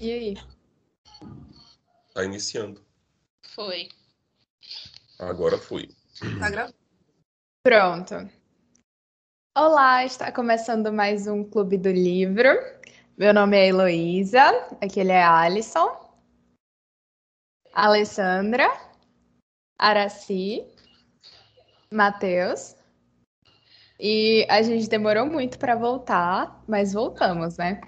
E aí? Tá iniciando. Foi. Agora foi. Tá gravando. Pronto. Olá, está começando mais um Clube do Livro. Meu nome é Heloísa, aquele é Alisson, Alessandra, Araci, Matheus. E a gente demorou muito para voltar, mas voltamos, né?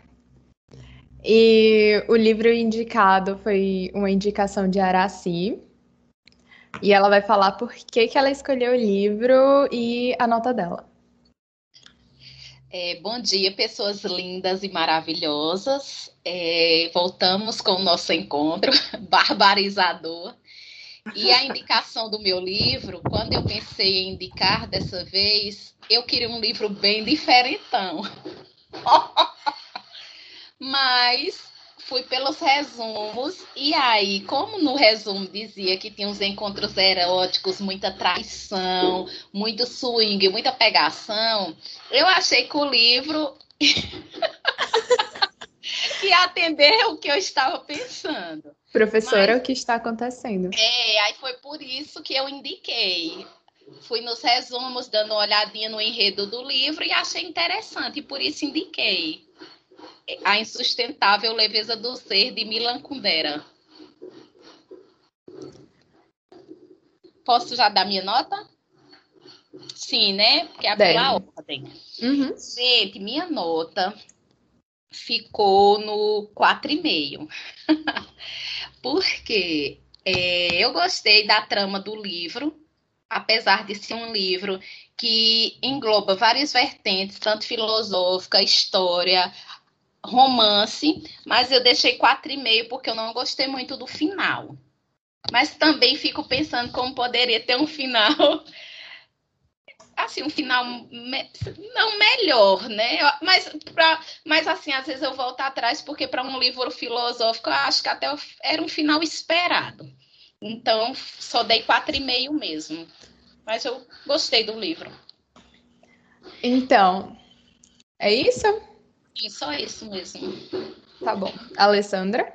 E o livro indicado foi uma indicação de Araci. E ela vai falar por que, que ela escolheu o livro e a nota dela. É, bom dia, pessoas lindas e maravilhosas. É, voltamos com o nosso encontro barbarizador. E a indicação do meu livro, quando eu pensei em indicar dessa vez, eu queria um livro bem diferentão. Mas fui pelos resumos, e aí, como no resumo dizia que tinha uns encontros eróticos, muita traição, muito swing, muita pegação, eu achei que o livro ia atender o que eu estava pensando. Professora, Mas, o que está acontecendo? É, aí foi por isso que eu indiquei. Fui nos resumos, dando uma olhadinha no enredo do livro e achei interessante, e por isso indiquei. A Insustentável Leveza do Ser, de Milan Kundera. Posso já dar minha nota? Sim, né? Porque é pela ordem. Uhum. Gente, minha nota ficou no 4,5. Porque é, eu gostei da trama do livro, apesar de ser um livro que engloba várias vertentes, tanto filosófica, história, romance, mas eu deixei quatro e meio porque eu não gostei muito do final. Mas também fico pensando como poderia ter um final assim, um final me, não melhor, né? Mas, pra, mas assim, às vezes eu volto atrás, porque para um livro filosófico, eu acho que até era um final esperado. Então, só dei quatro e meio mesmo. Mas eu gostei do livro. Então, é isso? Sim, só isso mesmo. Tá bom. Alessandra?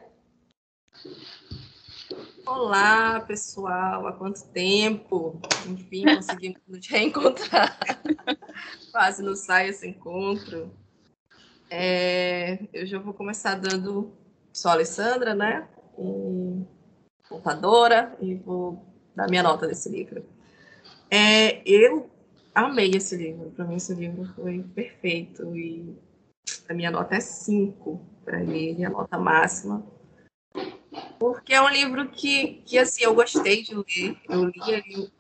Olá, pessoal. Há quanto tempo? Enfim, conseguimos nos reencontrar. Quase não sai esse encontro. É, eu já vou começar dando. Sou a Alessandra, né? E, contadora, e vou dar minha nota desse livro. É, eu amei esse livro. Para mim, esse livro foi perfeito. E a minha nota é 5 para ele, a nota máxima. Porque é um livro que, que assim, eu gostei de ler. Eu li ele,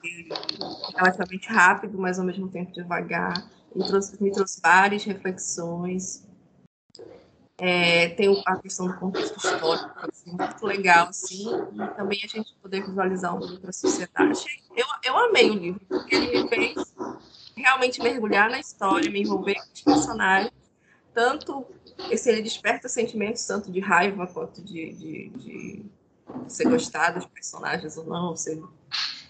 relativamente rápido, mas ao mesmo tempo devagar. Me trouxe, me trouxe várias reflexões. É, tem a questão do contexto histórico, assim, muito legal, assim, e também a gente poder visualizar um pouco a sociedade. Eu, eu amei o livro, porque ele me fez realmente mergulhar na história, me envolver com os personagens, tanto esse ele desperta sentimentos tanto de raiva quanto de, de, de ser gostar dos personagens ou não.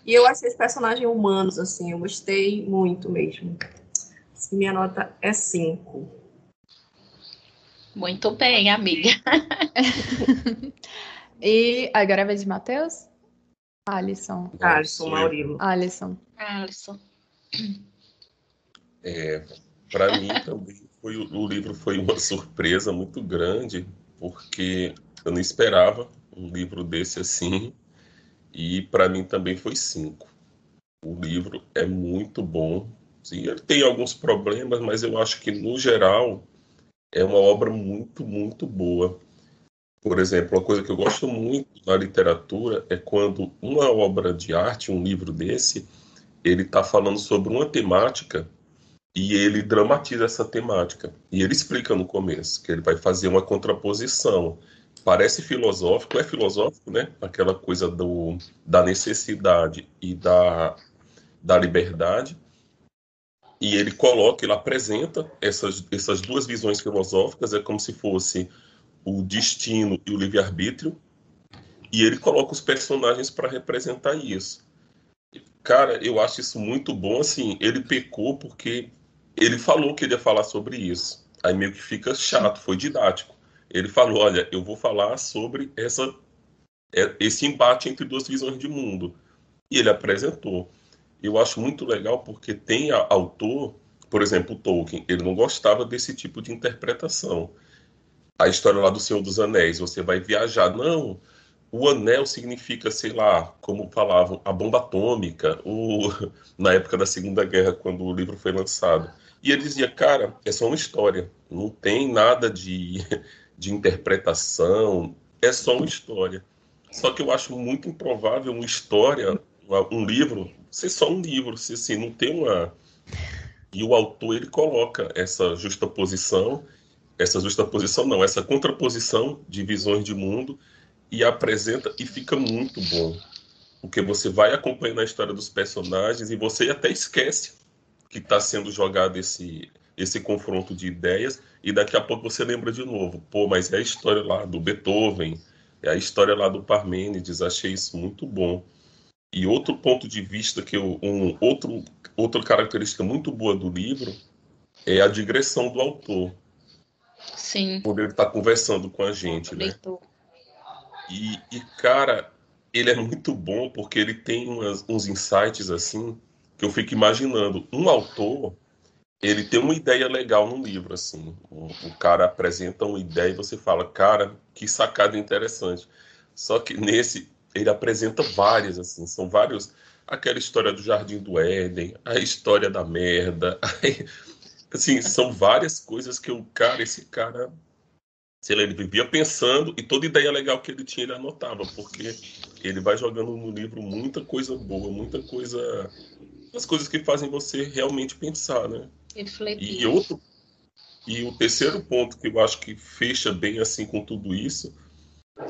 E eu achei os personagens humanos, assim, eu gostei muito mesmo. Assim, minha nota é 5. Muito bem, amiga. e agora é vez de Matheus? Alisson. Alisson, Maurilo. Alisson. Alisson. É, para mim também foi, o livro foi uma surpresa muito grande, porque eu não esperava um livro desse assim, e para mim também foi cinco. O livro é muito bom. Sim, ele tem alguns problemas, mas eu acho que, no geral, é uma obra muito, muito boa. Por exemplo, uma coisa que eu gosto muito na literatura é quando uma obra de arte, um livro desse, ele está falando sobre uma temática e ele dramatiza essa temática. E ele explica no começo que ele vai fazer uma contraposição. Parece filosófico, é filosófico, né? Aquela coisa do, da necessidade e da, da liberdade. E ele coloca, ele apresenta essas, essas duas visões filosóficas, é como se fosse o destino e o livre-arbítrio. E ele coloca os personagens para representar isso. Cara, eu acho isso muito bom. Assim, ele pecou porque ele falou que ele ia falar sobre isso. Aí meio que fica chato, foi didático. ele falou: olha, eu vou falar sobre essa, é, esse embate entre duas visões de mundo. E ele apresentou. Eu acho muito legal porque tem autor, por exemplo, Tolkien, ele não gostava desse tipo de interpretação. A história lá do Senhor dos Anéis, você vai viajar. Não, o anel significa, sei lá, como falavam, a bomba atômica, o, na época da Segunda Guerra, quando o livro foi lançado. E ele dizia, cara, é só uma história, não tem nada de, de interpretação, é só uma história. Só que eu acho muito improvável uma história, um livro, ser só um livro, se assim, não tem uma. E o autor ele coloca essa justaposição, essa justaposição não, essa contraposição de visões de mundo e apresenta e fica muito bom. Porque você vai acompanhando a história dos personagens e você até esquece que está sendo jogado esse, esse confronto de ideias e daqui a pouco você lembra de novo. Pô, mas é a história lá do Beethoven, é a história lá do Parmênides, achei isso muito bom. E outro ponto de vista que eu, um outro outra característica muito boa do livro é a digressão do autor. Sim. Quando ele está conversando com a gente, né? Leitor. E, e, cara, ele é muito bom porque ele tem umas, uns insights assim que eu fico imaginando. Um autor, ele tem uma ideia legal no livro, assim. O, o cara apresenta uma ideia e você fala, cara, que sacada interessante. Só que nesse, ele apresenta várias, assim, são vários. Aquela história do Jardim do Éden, a história da merda. assim, são várias coisas que o cara, esse cara sei lá, ele vivia pensando e toda ideia legal que ele tinha ele anotava, porque ele vai jogando no livro muita coisa boa, muita coisa. As coisas que fazem você realmente pensar, né? Refletir. E outro. E o terceiro ponto que eu acho que fecha bem assim com tudo isso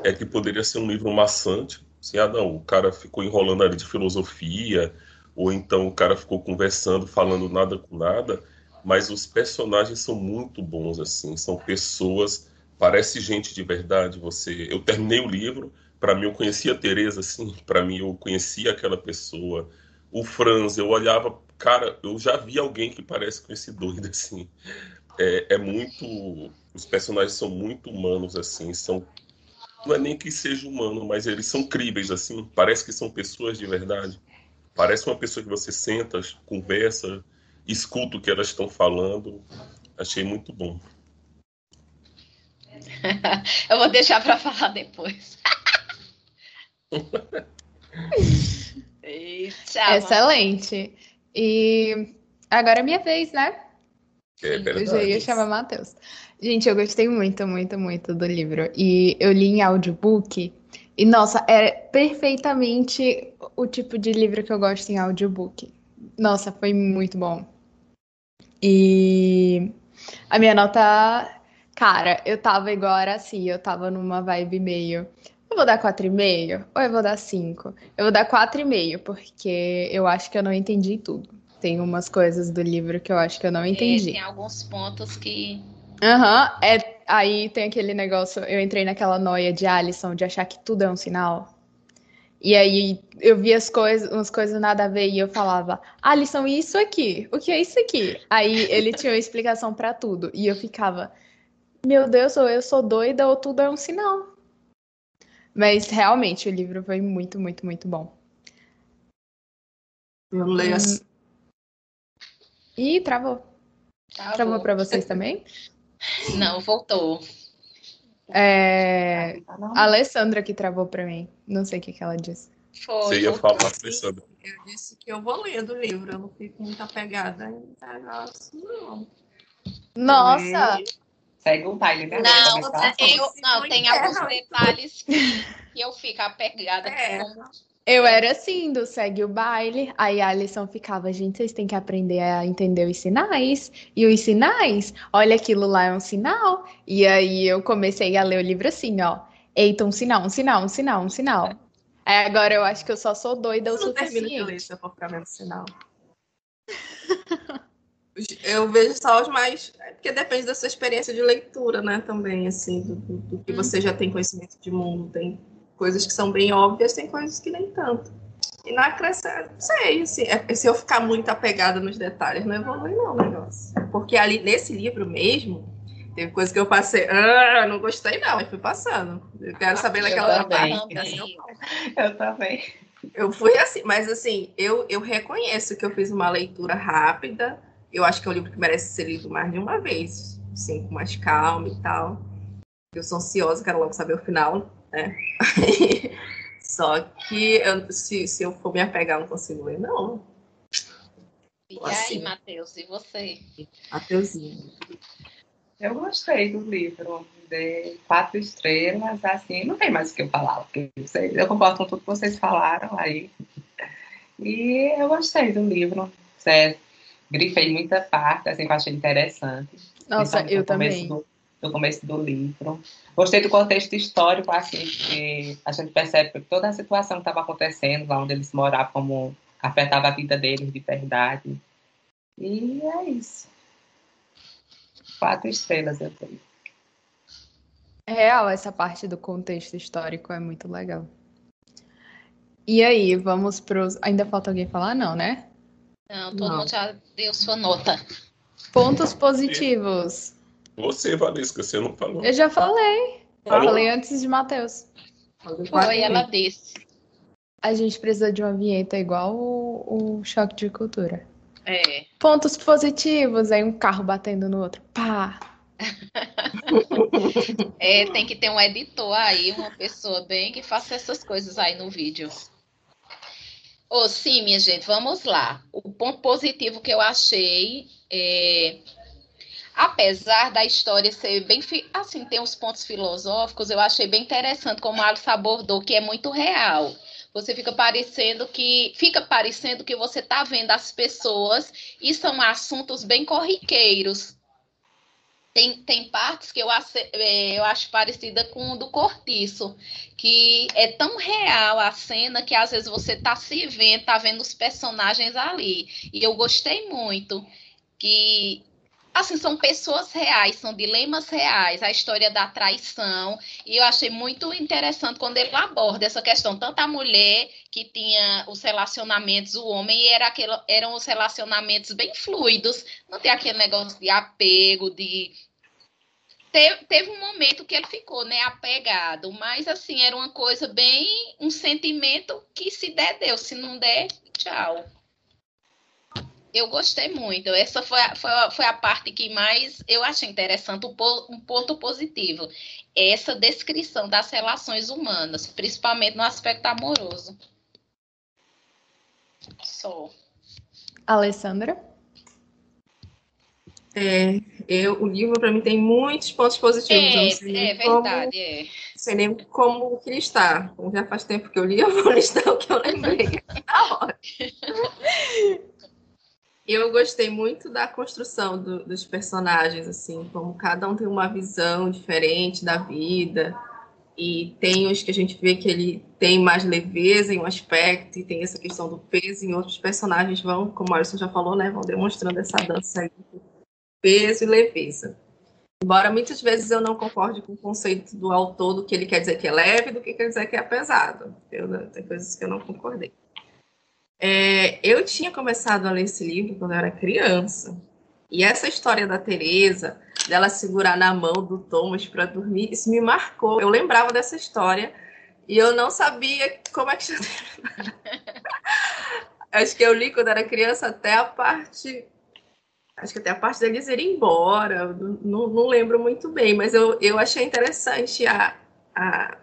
é que poderia ser um livro maçante. Assim, ah, não, o cara ficou enrolando ali de filosofia, ou então o cara ficou conversando, falando nada com nada, mas os personagens são muito bons, assim, são pessoas parece gente de verdade. Você, eu terminei o livro, para mim eu conhecia a Teresa, assim, para mim eu conhecia aquela pessoa. O Franz, eu olhava, cara, eu já vi alguém que parece com esse doido, assim. É, é muito, os personagens são muito humanos, assim, são não é nem que seja humano, mas eles são críveis, assim. Parece que são pessoas de verdade. Parece uma pessoa que você senta, conversa, escuta o que elas estão falando. Achei muito bom. Eu vou deixar para falar depois. Eita, Excelente. E agora é minha vez, né? É verdade. Eu já ia chamar Matheus. Gente, eu gostei muito, muito, muito do livro. E eu li em audiobook. E, nossa, é perfeitamente o tipo de livro que eu gosto em audiobook. Nossa, foi muito bom. E a minha nota Cara, eu tava era assim, eu tava numa vibe meio. Eu vou dar 4,5 ou eu vou dar 5? Eu vou dar 4,5, porque eu acho que eu não entendi tudo. Tem umas coisas do livro que eu acho que eu não é, entendi. É, tem alguns pontos que. Aham, uhum, é, aí tem aquele negócio, eu entrei naquela noia de Alisson de achar que tudo é um sinal. E aí eu vi as coisas, umas coisas nada a ver e eu falava, Alisson, e isso aqui? O que é isso aqui? Aí ele tinha uma explicação para tudo e eu ficava, meu Deus, ou eu sou doida ou tudo é um sinal. Mas realmente o livro foi muito, muito, muito bom. Eu leio hum... assim. Ih, travou. Travou, travou para vocês também? Não, voltou. É... A Alessandra que travou para mim. Não sei o que, que ela disse. Foi, Você ia falar, Alessandra. Eu disse que eu vou lendo o livro, eu não fico muito apegada em negócio, não. Nossa! Segue o baile da Não, eu, não tem alguns detalhes que eu fico apegada. É. Eu era assim, do segue o baile. Aí a lição ficava, gente, vocês têm que aprender a entender os sinais. E os sinais, olha, aquilo lá é um sinal. E aí eu comecei a ler o livro assim, ó. Eita, um sinal, um sinal, um sinal, um sinal. Aí agora eu acho que eu só sou doida o suficiente. Não termino de ler se eu for ficar vendo sinal. Eu vejo só os mais. É porque depende da sua experiência de leitura, né? Também, assim, do, do que você já tem conhecimento de mundo. Tem coisas que são bem óbvias, tem coisas que nem tanto. E na crescente, não sei, assim, é, se eu ficar muito apegada nos detalhes, não evolui não o negócio. Porque ali, nesse livro mesmo, Teve coisa que eu passei, ah, não gostei não, mas fui passando. Eu quero saber daquela parte. Eu também. Eu fui assim, mas assim, eu, eu reconheço que eu fiz uma leitura rápida. Eu acho que é um livro que merece ser lido mais de uma vez, assim, com mais calma e tal. Eu sou ansiosa, quero logo saber o final, né? Só que eu- se, se eu for me apegar, eu não consigo ler, não. E Assim. aí, Matheus, e você? Mateuzinho. Eu gostei do livro. De quatro estrelas, assim, não tem mais o que eu falar. Porque vocês- eu concordo com tudo que vocês falaram aí. E eu gostei do livro. Cê, grifei muita parte, assim, que eu achei interessante. Nossa, eu também. Do, do começo do livro. Gostei do contexto histórico, assim, que a gente percebe que toda a situação que estava acontecendo lá onde eles moravam, como afetava a vida deles de verdade. E é isso. Quatro estrelas eu. É real, essa parte do contexto histórico é muito legal. E aí, vamos pros. Ainda falta alguém falar? Não, né? Não, todo Não. mundo já deu sua nota. Pontos positivos. Você, Valesca, você não falou. Eu já falei. Eu Falou? falei antes de Matheus. Foi, ela disse. A gente precisa de uma vinheta igual o, o choque de cultura. É. Pontos positivos, aí um carro batendo no outro. Pá! É, tem que ter um editor aí, uma pessoa bem que faça essas coisas aí no vídeo. Ô, sim, minha gente, vamos lá. O ponto positivo que eu achei é. Apesar da história ser bem. Assim, tem os pontos filosóficos, eu achei bem interessante como a Alice abordou, que é muito real. Você fica parecendo que. Fica parecendo que você tá vendo as pessoas e são assuntos bem corriqueiros. Tem, tem partes que eu, é, eu acho parecida com o do Cortiço, que é tão real a cena que às vezes você tá se vendo, tá vendo os personagens ali. E eu gostei muito que assim são pessoas reais, são dilemas reais, a história da traição. E eu achei muito interessante quando ele aborda essa questão, tanto a mulher que tinha os relacionamentos, o homem, e era aquele, eram os relacionamentos bem fluidos, não tem aquele negócio de apego, de Teve, um momento que ele ficou, né, apegado, mas assim, era uma coisa bem, um sentimento que se der, deu, se não der, tchau. Eu gostei muito. Essa foi a, foi a, foi a parte que mais eu achei interessante, um, po- ponto positivo. Essa descrição das relações humanas, principalmente no aspecto amoroso. Só. Alessandra? É, eu, o livro, para mim, tem muitos pontos positivos. eu não sei É, é como- verdade, é. Não sei nem como que listar. Como já faz tempo que eu li, eu vou listar o que eu lembrei na hora. Eu gostei muito da construção do- dos personagens, assim, como cada um tem uma visão diferente da vida. E tem os que a gente vê que ele tem mais leveza em um aspecto, e tem essa questão do peso, e outros personagens vão, como o Alisson já falou, né, vão demonstrando essa dança aí, de peso e leveza. Embora muitas vezes eu não concorde com o conceito do autor do que ele quer dizer que é leve do que quer dizer que é pesado. Eu, tem coisas que eu não concordei. É, eu tinha começado a ler esse livro quando eu era criança. E essa história da Teresa, dela segurar na mão do Thomas para dormir, isso me marcou. Eu lembrava dessa história e eu não sabia como é que Acho que eu li quando era criança até a parte acho que até a parte deles irem embora, não, não lembro muito bem, mas eu, eu achei interessante a, a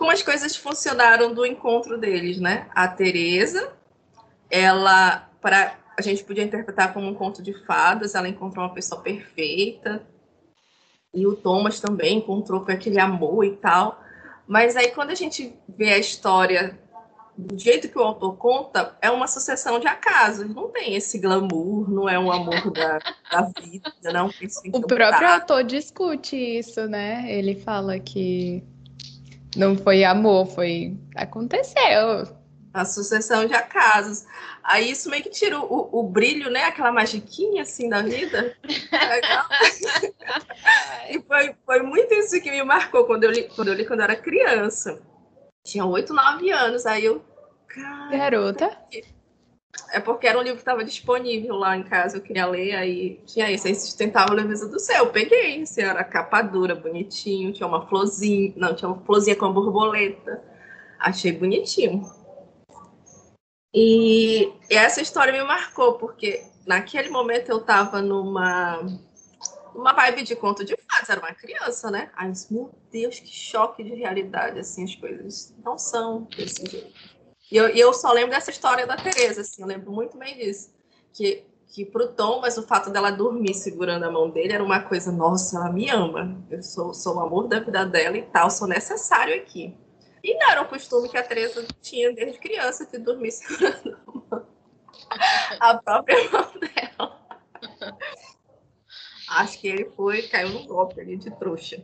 como as coisas funcionaram do encontro deles, né? A Teresa, ela para a gente podia interpretar como um conto de fadas, ela encontrou uma pessoa perfeita. E o Thomas também encontrou com aquele amor e tal. Mas aí quando a gente vê a história do jeito que o autor conta, é uma sucessão de acasos. Não tem esse glamour, não é um amor da, da vida, não. O próprio autor discute isso, né? Ele fala que não foi amor, foi. Aconteceu. A sucessão de acasos. Aí isso meio que tira o, o brilho, né? Aquela magiquinha assim da vida. Legal. e foi, foi muito isso que me marcou quando eu li quando eu, li, quando eu era criança. Tinha 8, 9 anos. Aí eu. Garota. É porque era um livro que estava disponível lá em casa, eu queria ler, aí tinha esse, aí Sustentável Leveza do Céu. Eu peguei, assim, era capa dura, bonitinho, tinha uma florzinha, não, tinha uma florzinha com uma borboleta. Achei bonitinho. E essa história me marcou, porque naquele momento eu estava numa, numa vibe de conto de fadas, era uma criança, né? Aí, meu Deus, que choque de realidade, assim, as coisas não são desse jeito. E eu, eu só lembro dessa história da Tereza, assim, eu lembro muito bem disso. Que, que pro Tom, mas o fato dela dormir segurando a mão dele era uma coisa, nossa, ela me ama. Eu sou, sou o amor da vida dela e tal, sou necessário aqui. E não era um costume que a Tereza tinha desde criança de dormir segurando a, mão, a própria mão dela. Acho que ele foi, caiu no golpe ali de trouxa.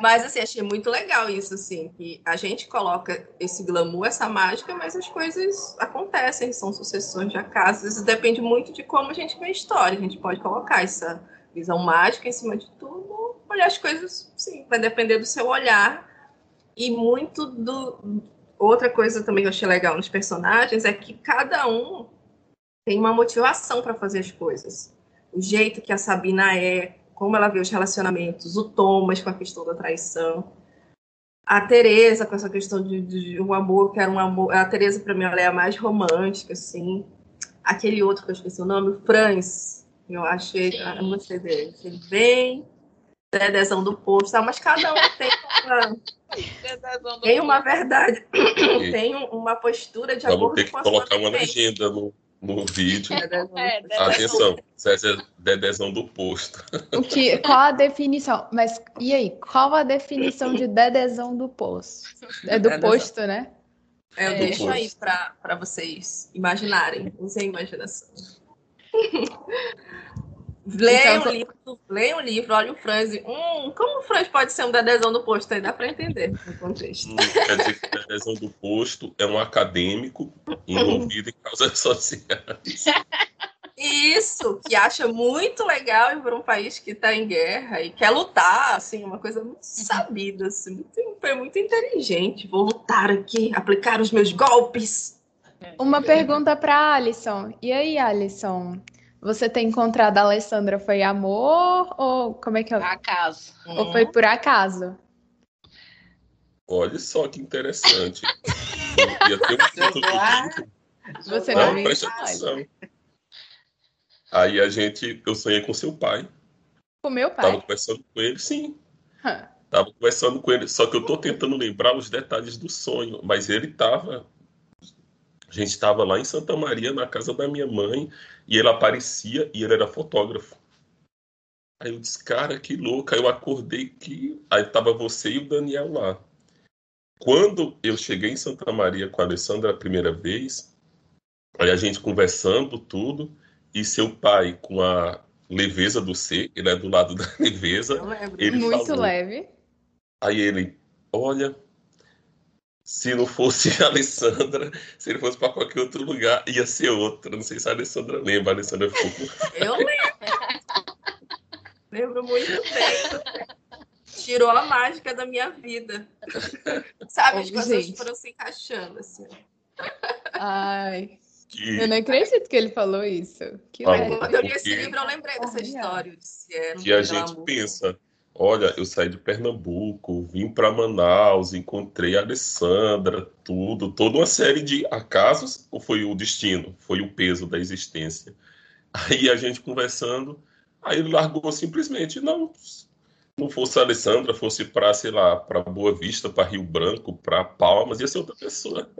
Mas, assim, achei muito legal isso, assim, que a gente coloca esse glamour, essa mágica, mas as coisas acontecem, são sucessões de acasos. Isso depende muito de como a gente vê a história. A gente pode colocar essa visão mágica em cima de tudo, olhar as coisas, sim, vai depender do seu olhar. E muito do. Outra coisa também que eu achei legal nos personagens é que cada um tem uma motivação para fazer as coisas. O jeito que a Sabina é, como ela vê os relacionamentos, o Thomas com a questão da traição, a Teresa com essa questão de, de um amor que era um amor. A Teresa, para mim, ela é a mais romântica, assim. Aquele outro que eu esqueci o nome, o Franz, eu achei, eu gostei dele. Achei bem dedezão do posto, mas cada um tem uma, tem uma verdade, tem uma postura de amor. Vamos ter que colocar uma legenda no, no vídeo. É, Atenção, César Dedezão do posto. O que, qual a definição? Mas e aí, qual a definição de Dedezão do posto? É do Dedezão. posto, né? É, eu é. deixo aí para vocês imaginarem, usem imaginação. Leia então, um livro, leia um livro, olha o Franz. Hum, como o Franz pode ser um dedezão do posto? Aí dá para entender o contexto. Hum, quer dizer que o dedezão do posto é um acadêmico envolvido em causas sociais. Isso, que acha muito legal ir para um país que está em guerra e quer lutar, assim, uma coisa muito sabida, assim, muito, foi muito inteligente. Vou lutar aqui, aplicar os meus golpes. Uma pergunta para Alison. E aí, Alison? Você ter encontrado a Alessandra foi amor ou como é que é? Acaso. Ou foi por acaso? Olha só que interessante. ia ter um Você não, não presta atenção. Aí a gente, eu sonhei com seu pai. Com meu pai? Tava conversando com ele, sim. Huh. Tava conversando com ele, só que eu tô tentando lembrar os detalhes do sonho, mas ele tava a gente estava lá em Santa Maria, na casa da minha mãe, e ele aparecia e ele era fotógrafo. Aí eu disse, cara, que louco. Aí eu acordei que. Aí tava você e o Daniel lá. Quando eu cheguei em Santa Maria com a Alessandra a primeira vez, aí a gente conversando tudo, e seu pai com a leveza do ser, ele é do lado da leveza. Ele Muito falou, leve. Aí ele, olha, se não fosse a Alessandra, se ele fosse para qualquer outro lugar, ia ser outra. Não sei se a Alessandra lembra. A Alessandra ficou. Eu lembro. lembro muito bem. Tirou a mágica da minha vida. Sabe, as coisas foram se encaixando assim. Ai. Que... Eu não acredito que ele falou isso. Que Quando eu li esse livro, eu lembrei dessa história. De que a gente pensa Olha, eu saí de Pernambuco, vim para Manaus, encontrei a Alessandra, tudo, toda uma série de acasos, ou foi o destino, foi o peso da existência. Aí a gente conversando, aí ele largou simplesmente, não, não fosse a Alessandra, fosse para, sei lá, para Boa Vista, para Rio Branco, para Palmas, ia ser outra pessoa.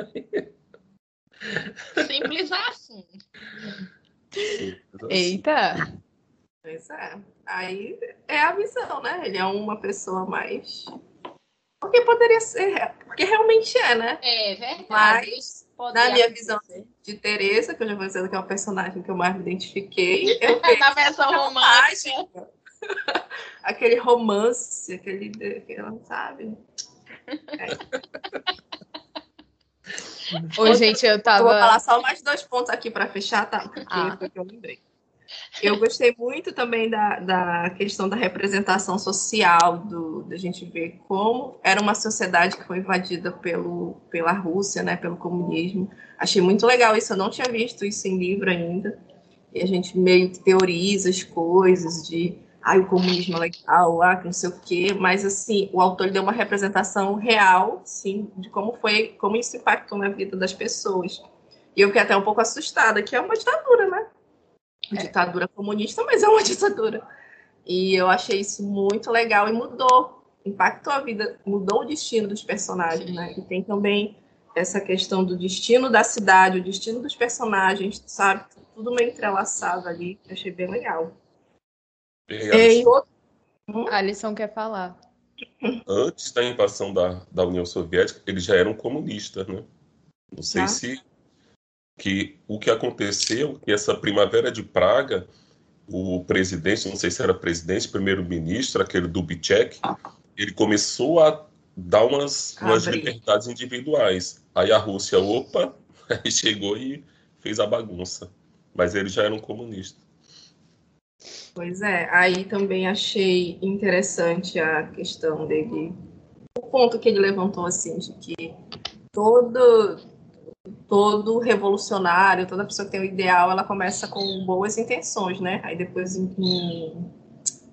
Simples assim. Simples assim. Eita! Pois é. Aí é a visão, né? Ele é uma pessoa mais. Porque poderia ser. Porque realmente é, né? É verdade. Mas, na minha visão de Tereza, que eu já vou dizer que é o personagem que eu mais me identifiquei, eu Na versão romântica. aquele romance, aquele. aquele sabe? É. Oi, gente, eu tava. Eu vou falar só mais dois pontos aqui para fechar, tá? Porque ah. foi que eu lembrei. Eu gostei muito também da, da questão da representação social, do, da gente ver como era uma sociedade que foi invadida pelo, pela Rússia, né, pelo comunismo. Achei muito legal isso, eu não tinha visto isso em livro ainda. E a gente meio que teoriza as coisas de ah, o comunismo é legal, ah, não sei o quê, mas assim, o autor deu uma representação real, sim, de como foi, como isso impactou na vida das pessoas. E eu fiquei até um pouco assustada, que é uma ditadura, né? É. ditadura comunista, mas é uma ditadura. E eu achei isso muito legal e mudou, impactou a vida, mudou o destino dos personagens, né? E tem também essa questão do destino da cidade, o destino dos personagens, sabe? Tudo meio entrelaçado ali, eu achei bem legal. E outro... hum? A lição quer falar. Antes da invasão da, da União Soviética, eles já eram comunistas, né? Não sei ah. se que o que aconteceu, que essa primavera de Praga, o presidente, não sei se era presidente, primeiro-ministro, aquele Dubček, ele começou a dar umas, umas liberdades individuais. Aí a Rússia, opa, aí chegou e fez a bagunça. Mas eles já eram comunistas. Pois é, aí também achei interessante a questão dele, o ponto que ele levantou, assim, de que todo, todo revolucionário, toda pessoa que tem um ideal, ela começa com boas intenções, né? Aí depois,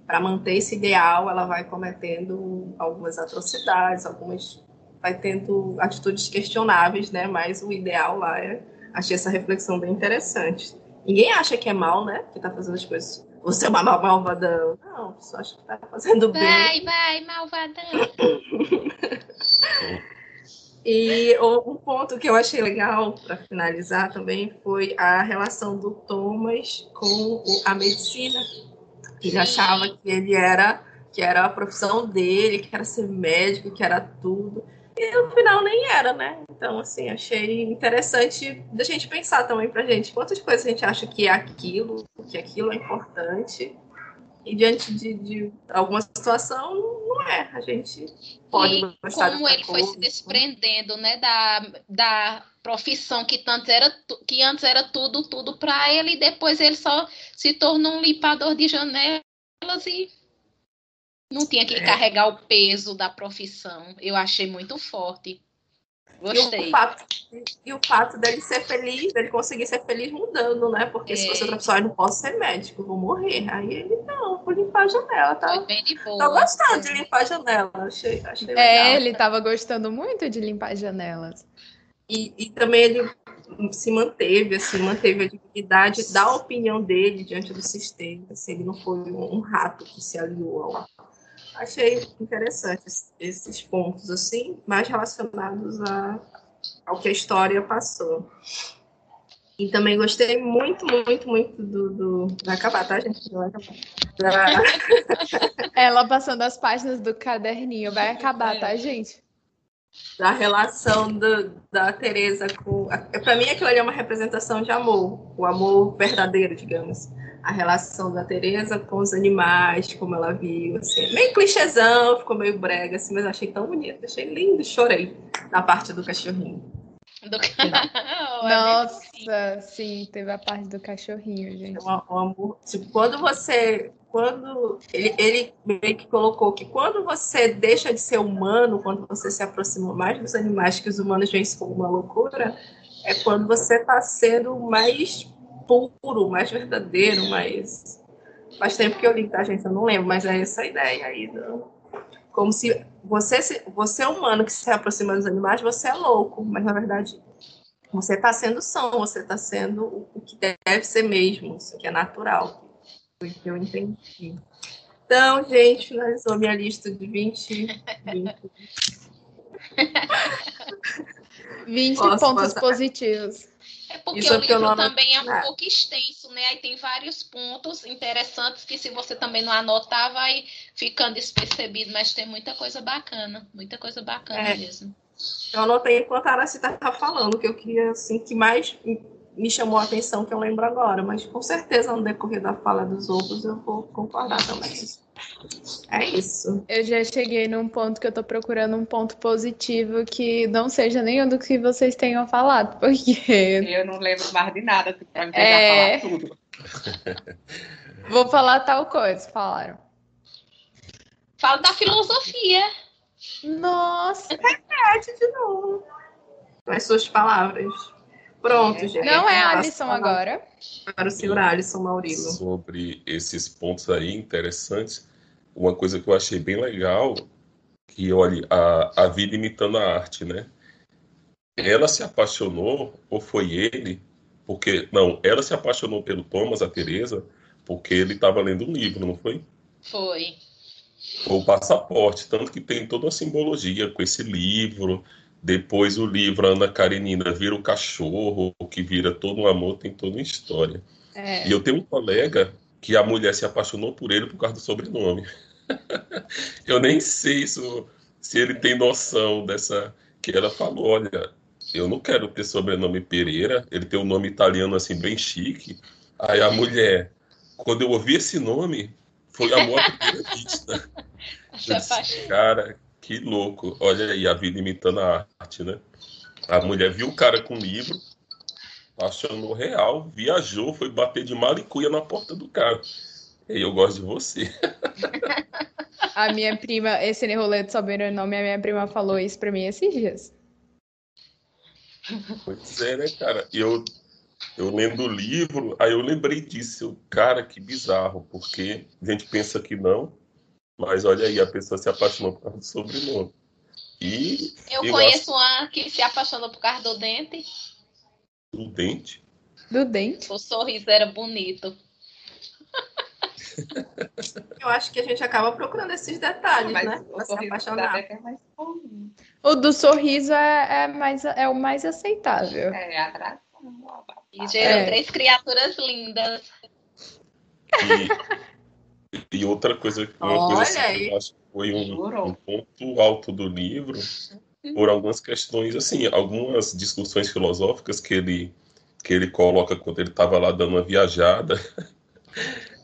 para manter esse ideal, ela vai cometendo algumas atrocidades, algumas vai tendo atitudes questionáveis, né? Mas o ideal lá é, achei essa reflexão bem interessante. Ninguém acha que é mal, né? Que tá fazendo as coisas. Você é uma malvadão. Não, só acho que tá fazendo bem. Vai, vai, malvadão. E um ponto que eu achei legal para finalizar também foi a relação do Thomas com a medicina. Ele achava que ele era que era a profissão dele, que era ser médico, que era tudo. E no final nem era, né? Então, assim, achei interessante da gente pensar também pra gente quantas coisas a gente acha que é aquilo, que aquilo é importante, e diante de, de alguma situação, não é. A gente pode e gostar como ele foi se desprendendo, né, da, da profissão que antes era que antes era tudo tudo para ele e depois ele só se tornou um limpador de janelas e não tinha que é. carregar o peso da profissão. Eu achei muito forte. Gostei. E o, fato, e o fato dele ser feliz, dele conseguir ser feliz mudando, né? Porque é. se fosse outra pessoa, eu não posso ser médico, vou morrer. Aí ele, não, vou limpar a janela, tá? Foi bem de boa. Tô gostando de limpar a janela, achei, achei é, legal. É, ele tava gostando muito de limpar as janelas. E, e também ele se manteve, assim, manteve a dignidade da opinião dele diante do sistema. Assim, ele não foi um, um rato que se aliou ao achei interessantes esses pontos, assim, mais relacionados a, ao que a história passou. E também gostei muito, muito, muito do. do... Vai acabar, tá, gente? Vai acabar. Da... Ela passando as páginas do caderninho. Vai acabar, tá, gente? Da relação do, da Teresa com. Para mim, aquilo ali é uma representação de amor, o amor verdadeiro, digamos a relação da Teresa com os animais, como ela viu, assim, meio clichêzão, ficou meio brega, assim, mas eu achei tão bonito, achei lindo, chorei na parte do cachorrinho. Do... Nossa, sim, teve a parte do cachorrinho, gente. O, o amor, tipo, quando você, quando ele, ele meio que colocou que quando você deixa de ser humano, quando você se aproxima mais dos animais que os humanos veem como uma loucura, é quando você está sendo mais puro, mais verdadeiro, mais. Faz tempo que eu li, tá, gente? Eu não lembro, mas é essa a ideia aí. Do... Como se você, se você é humano que se aproxima dos animais, você é louco, mas na verdade você está sendo são, você está sendo o que deve ser mesmo, isso que é natural. Foi que eu entendi. Então, gente, finalizou minha lista de 20. 20, 20 pontos positivos. É porque Isso o livro não... também é um pouco extenso, né? Aí tem vários pontos interessantes que se você também não anotar, vai ficando despercebido, mas tem muita coisa bacana, muita coisa bacana é. mesmo. Eu anotei enquanto a Araci estava falando, que eu queria, assim, que mais me chamou a atenção, que eu lembro agora, mas com certeza no decorrer da fala dos outros eu vou concordar também. É isso. Eu já cheguei num ponto que eu tô procurando um ponto positivo que não seja nenhum do que vocês tenham falado, porque. Eu não lembro mais de nada, tu pode é... falar tudo. Vou falar tal coisa, falaram. Fala da filosofia. Nossa! Repete de novo. As suas palavras. Pronto, gente. Não é a lição agora. Para o senhor Alisson Maurilo. Sobre esses pontos aí interessantes, uma coisa que eu achei bem legal, que olha, a, a vida imitando a arte, né? Ela se apaixonou, ou foi ele, porque. Não, ela se apaixonou pelo Thomas, a Teresa, porque ele estava lendo um livro, não foi? Foi. o passaporte, tanto que tem toda uma simbologia com esse livro. Depois o livro Ana Karenina vira o cachorro, que vira todo um amor, tem toda uma história. É. E eu tenho um colega que a mulher se apaixonou por ele por causa do sobrenome. eu nem sei isso, se ele tem noção dessa. Que ela falou: olha, eu não quero ter sobrenome Pereira, ele tem um nome italiano assim, bem chique. Aí a mulher, quando eu ouvi esse nome, foi amor à primeira vista. Disse, cara, que louco. Olha aí a vida imitando a arte, né? A mulher viu o cara com o livro, apaixonou real, viajou, foi bater de malicuia na porta do cara. E eu gosto de você. A minha prima, esse rolê de sobrenome, a minha prima falou isso pra mim esses dias. Pois é, né, cara? Eu, eu lendo o livro, aí eu lembrei disso. Eu, cara, que bizarro, porque a gente pensa que não, mas olha aí, a pessoa se apaixonou por causa do sobrenome. E Eu eu conheço uma que se apaixonou por causa do dente. o dente. Do dente. O sorriso era bonito. Eu acho que a gente acaba procurando esses detalhes, Mas né? o Pra se apaixonar. É mais comum. O do sorriso é, é, mais, é o mais aceitável. É, atração. E gerou É. três criaturas lindas. E, e outra coisa, uma coisa assim, que eu acho que foi um, um ponto alto do livro, por algumas questões, assim, algumas discussões filosóficas que ele, que ele coloca quando ele estava lá dando uma viajada.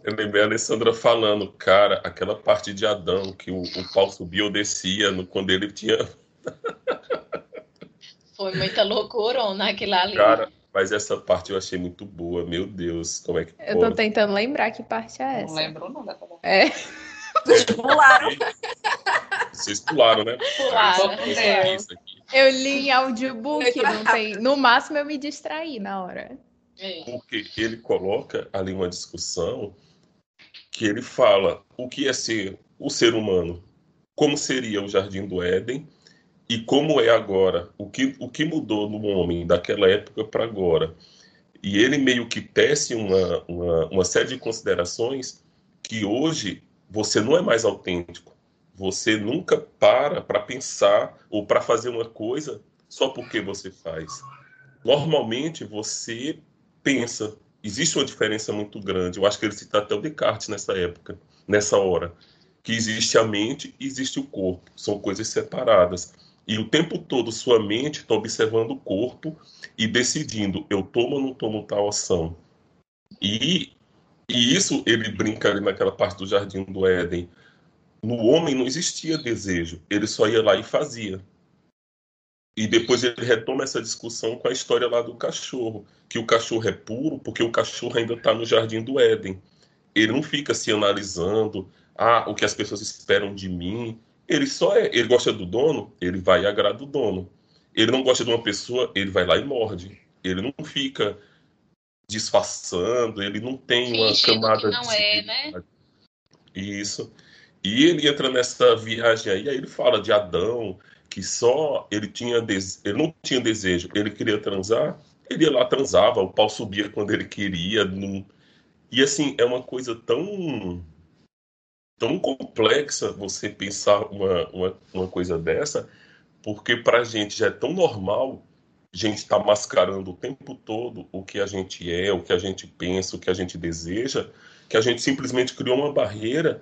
Eu lembrei a Alessandra falando, cara, aquela parte de Adão, que o, o pau subia ou descia no, quando ele tinha. Foi muita loucura naquilo ali. Cara, mas essa parte eu achei muito boa, meu Deus, como é que Eu tô pode? tentando lembrar que parte é Não essa. lembro não dessa É. Pularam. Vocês pularam, né? Pularam. Eu aqui. Eu li em audiobook, não tem. No máximo eu me distraí na hora. É. Porque ele coloca ali uma discussão que ele fala o que é ser o ser humano, como seria o Jardim do Éden e como é agora, o que, o que mudou no homem daquela época para agora. E ele meio que tece uma, uma, uma série de considerações que hoje você não é mais autêntico. Você nunca para para pensar ou para fazer uma coisa só porque você faz. Normalmente você pensa. Existe uma diferença muito grande. Eu acho que ele cita até o Descartes nessa época, nessa hora, que existe a mente e existe o corpo. São coisas separadas. E o tempo todo sua mente está observando o corpo e decidindo, eu tomo ou não tomo tal ação. E, e isso ele brinca ali naquela parte do Jardim do Éden. No homem não existia desejo, ele só ia lá e fazia. E depois ele retoma essa discussão com a história lá do cachorro, que o cachorro é puro porque o cachorro ainda está no jardim do Éden. Ele não fica se analisando, ah, o que as pessoas esperam de mim. Ele só é, ele gosta do dono, ele vai e agrada o dono. Ele não gosta de uma pessoa, ele vai lá e morde. Ele não fica disfarçando, ele não tem uma Fingindo camada que não é, né? Isso. E ele entra nessa viagem aí, aí ele fala de Adão, que só ele tinha ele não tinha desejo, ele queria transar, ele ia lá transava, o pau subia quando ele queria, não... e assim é uma coisa tão tão complexa você pensar uma, uma, uma coisa dessa, porque para a gente já é tão normal a gente estar tá mascarando o tempo todo o que a gente é, o que a gente pensa, o que a gente deseja, que a gente simplesmente criou uma barreira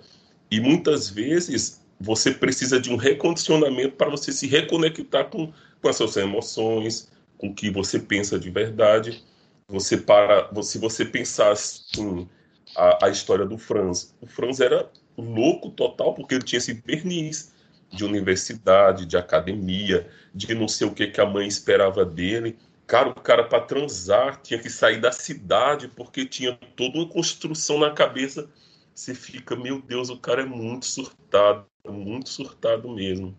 e muitas vezes você precisa de um recondicionamento para você se reconectar com, com as suas emoções, com o que você pensa de verdade. Você para, se você pensar assim, a, a história do Franz, o Franz era louco total porque ele tinha esse verniz de universidade, de academia, de não sei o que que a mãe esperava dele. Cara, o cara para transar tinha que sair da cidade porque tinha toda uma construção na cabeça. Você fica, meu Deus, o cara é muito surtado, muito surtado mesmo.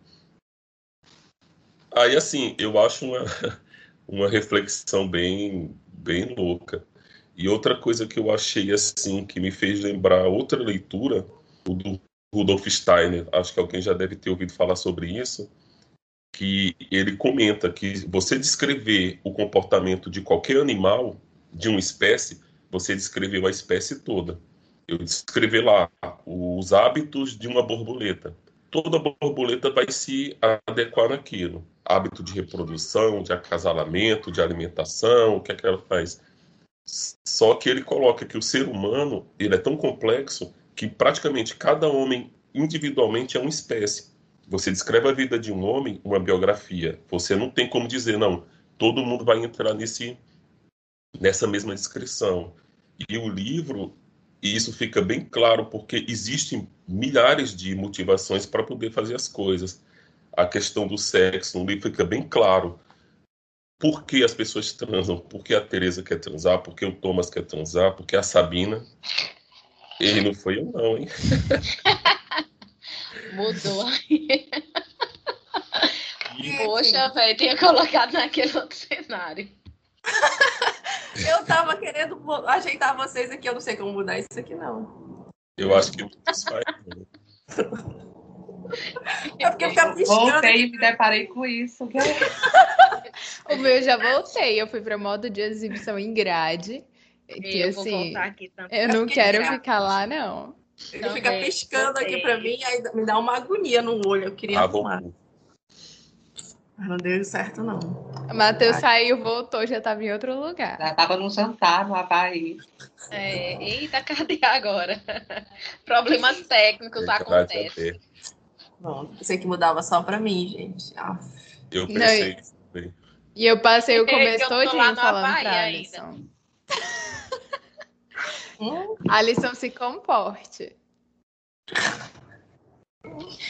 Aí, assim, eu acho uma, uma reflexão bem, bem louca. E outra coisa que eu achei, assim, que me fez lembrar outra leitura, o do Rudolf Steiner, acho que alguém já deve ter ouvido falar sobre isso, que ele comenta que você descrever o comportamento de qualquer animal, de uma espécie, você descreveu a espécie toda. Eu descrevi lá os hábitos de uma borboleta. Toda borboleta vai se adequar naquilo. Hábito de reprodução, de acasalamento, de alimentação, o que é que ela faz. Só que ele coloca que o ser humano ele é tão complexo que praticamente cada homem individualmente é uma espécie. Você descreve a vida de um homem, uma biografia. Você não tem como dizer, não, todo mundo vai entrar nesse, nessa mesma descrição. E o livro, e isso fica bem claro, porque existem milhares de motivações para poder fazer as coisas. A questão do sexo, no livro fica bem claro. Por que as pessoas transam? Por que a Teresa quer transar? Por que o Thomas quer transar? Por que a Sabina? Ele não foi eu, não, hein? Mudou aí. Poxa, velho, tinha colocado naquele outro cenário. eu tava querendo ajeitar vocês aqui, eu não sei como mudar isso aqui, não. Eu acho que isso faz. É porque piscando. Voltei e me deparei com isso. o meu já voltei. Eu fui para modo de exibição em grade. Que, eu assim, eu é não quero ficar lá, não. Ele fica piscando aqui para mim, aí me dá uma agonia no olho. Eu queria ah, arrumar. Mas não deu certo, não. Matheus saiu, voltou, já estava em outro lugar. Já estava no jantar, no Havaí. É, eita, cadê agora? Problemas técnicos acontecem. Não, pensei que mudava só para mim, gente. Ah. Eu pensei. Não, e eu passei o começo todinho falando pra Alisson. Hum? Alisson, se comporte.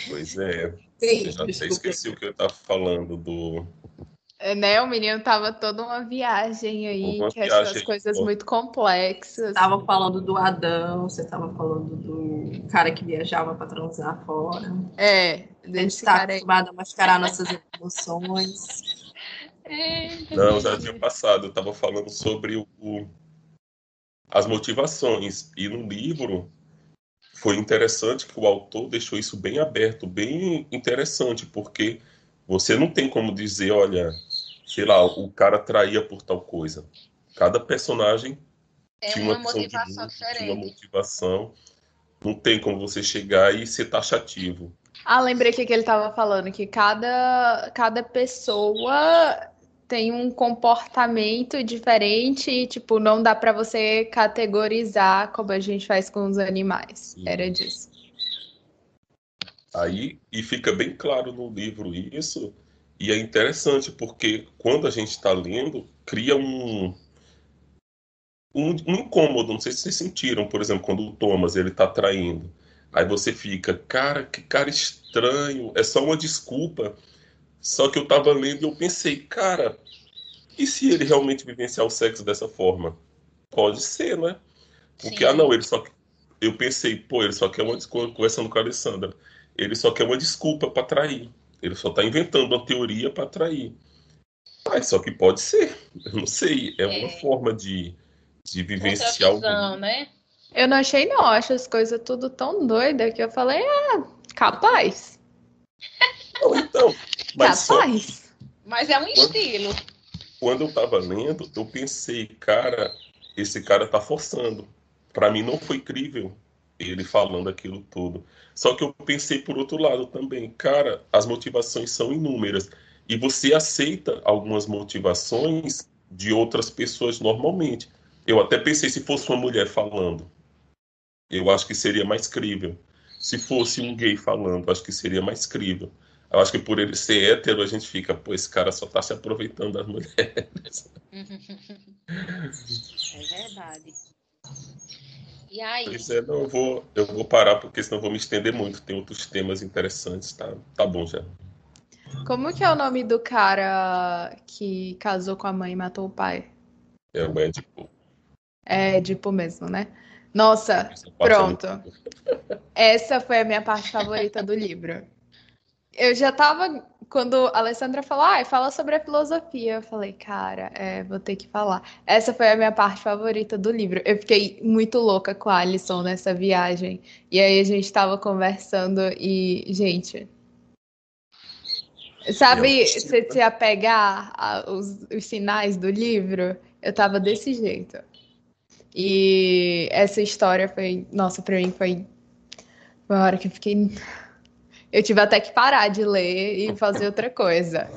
Pois é. Sim, eu já até esqueci o que eu estava falando do. É, né, o menino tava toda uma viagem aí, uma que viagem achou as coisas muito complexas. Tava falando do Adão, você tava falando do cara que viajava para transar fora. É, desse tá acostumado a mascarar nossas emoções. É, Não, já tinha passado, eu tava falando sobre o, as motivações. E no livro foi interessante que o autor deixou isso bem aberto, bem interessante, porque você não tem como dizer, olha, sei lá, o cara traía por tal coisa. Cada personagem é tinha uma, uma motivação de diferente. Tinha uma motivação. Não tem como você chegar e ser taxativo. Ah, lembrei que ele estava falando que cada, cada pessoa tem um comportamento diferente e, tipo, não dá para você categorizar como a gente faz com os animais. Sim. Era disso. Aí, e fica bem claro no livro isso, e é interessante porque quando a gente está lendo, cria um, um, um, incômodo. Não sei se vocês sentiram, por exemplo, quando o Thomas ele está traindo. Aí você fica, cara, que cara estranho, é só uma desculpa só que eu tava lendo e eu pensei, cara, e se ele realmente vivenciar o sexo dessa forma? Pode ser, né? Porque, Sim. ah, não, ele só. Eu pensei, pô, ele só quer uma desculpa, conversando com a Alessandra, ele só quer uma desculpa para trair. Ele só tá inventando uma teoria para trair. Mas só que pode ser, eu não sei, é, é. uma forma de, de vivenciar visão, né? Eu não achei, não. Acho as coisas tudo tão doida que eu falei, ah, capaz. Não, então, mas Capaz. Só... Mas é um estilo. Quando eu tava lendo, eu pensei, cara, esse cara tá forçando. Para mim não foi crível ele falando aquilo tudo. Só que eu pensei por outro lado também, cara, as motivações são inúmeras e você aceita algumas motivações de outras pessoas normalmente. Eu até pensei se fosse uma mulher falando, eu acho que seria mais crível. Se fosse um gay falando, acho que seria mais crível. Eu acho que por ele ser hétero, a gente fica, pô, esse cara só tá se aproveitando das mulheres. É verdade. E aí? Pois é, não, eu vou, eu vou parar, porque senão eu vou me estender muito. Tem outros temas interessantes, tá? Tá bom já. Como que é o nome do cara que casou com a mãe e matou o pai? É o Édipo. É Edipo mesmo, né? Nossa, é pronto. muito- Essa foi a minha parte favorita do livro. Eu já tava. Quando a Alessandra falou, ah, fala sobre a filosofia, eu falei, cara, é, vou ter que falar. Essa foi a minha parte favorita do livro. Eu fiquei muito louca com a Alison nessa viagem. E aí a gente tava conversando e, gente. Sabe, você se apegar aos os sinais do livro? Eu tava desse jeito. E essa história foi, nossa, pra mim foi foi uma hora que eu fiquei. Eu tive até que parar de ler e fazer outra coisa.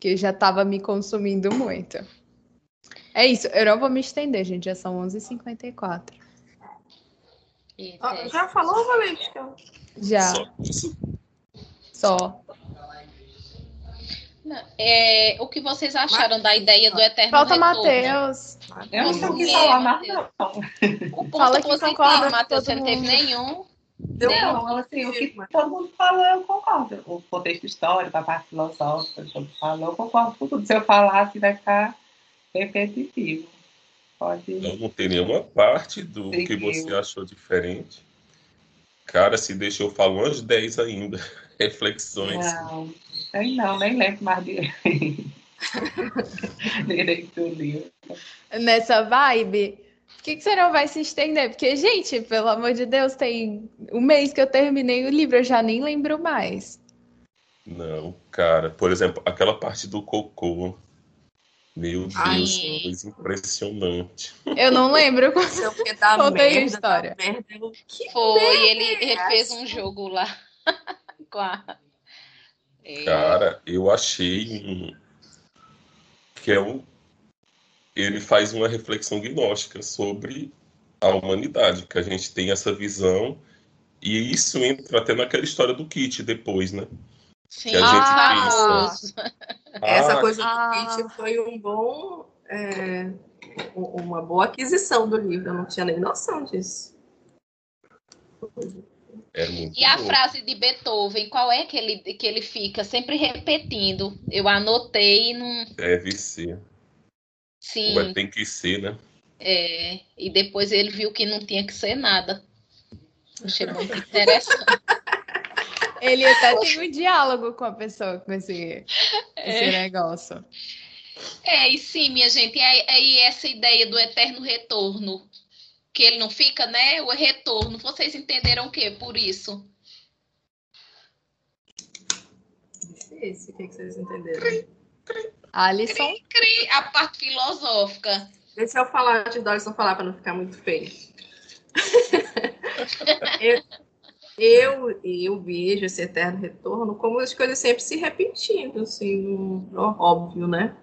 Que já estava me consumindo muito. É isso, eu não vou me estender, gente. Já são 11h54. Isso, Ah, é. Já falou, Valesca? Já, Só só. É, o que vocês acharam da ideia do eterno Falta retorno? Matheus. Eu não Não quis é, falar Matheus. não. O ponto Fala que positivo, Matheus, não teve nenhum. Deu. Não, assim, o que todo mundo falou, eu concordo. O contexto histórico, a parte filosófica, o que falou, eu concordo com tudo. Se eu falar, assim, vai ficar repetitivo. Pode. Então não tem nenhuma parte do que Seguiu. você achou diferente. Cara, se deixa eu falar umas 10 ainda. Reflexões. Não, tem não, nem lembro mais de direito do livro. Nessa vibe, que, que você não vai se estender? Porque, gente, pelo amor de Deus, tem um mês que eu terminei o livro, eu já nem lembro mais. Não, cara. Por exemplo, aquela parte do cocô. Meu Deus, Ai, que coisa impressionante. Eu não lembro. Não sei o que da Contei a merda, história. da merda. Eu, Que Foi, ele, ele fez um jogo lá com a. É, Cara, eu achei que é um... ele faz uma reflexão gnóstica sobre a humanidade, que a gente tem essa visão e isso entra até naquela história do Kit depois, né? sim, que a gente famoso. Essa Ah, coisa do Ah. Kit foi um bom, é, uma boa aquisição do livro. Eu não tinha nem noção disso. é muito E a bom. frase de Beethoven, qual é que ele, que ele fica sempre repetindo? Eu anotei e não. Deve ser. Sim, Vai tem que ser, né? é, e depois ele viu que não tinha que ser nada. Achei muito interessante. Ele até tem um diálogo com a pessoa com esse, esse É. negócio. É, e sim, minha gente, é, é e essa ideia do eterno retorno, que ele não fica, né? O retorno, vocês entenderam o que por isso? Difícil, o que, que vocês entenderam? Alisson, Cri- A parte filosófica. Deixa eu falar de Dorison falar para não ficar muito feio. eu, eu, eu vejo esse eterno retorno como as coisas sempre se repetindo, assim, óbvio, né?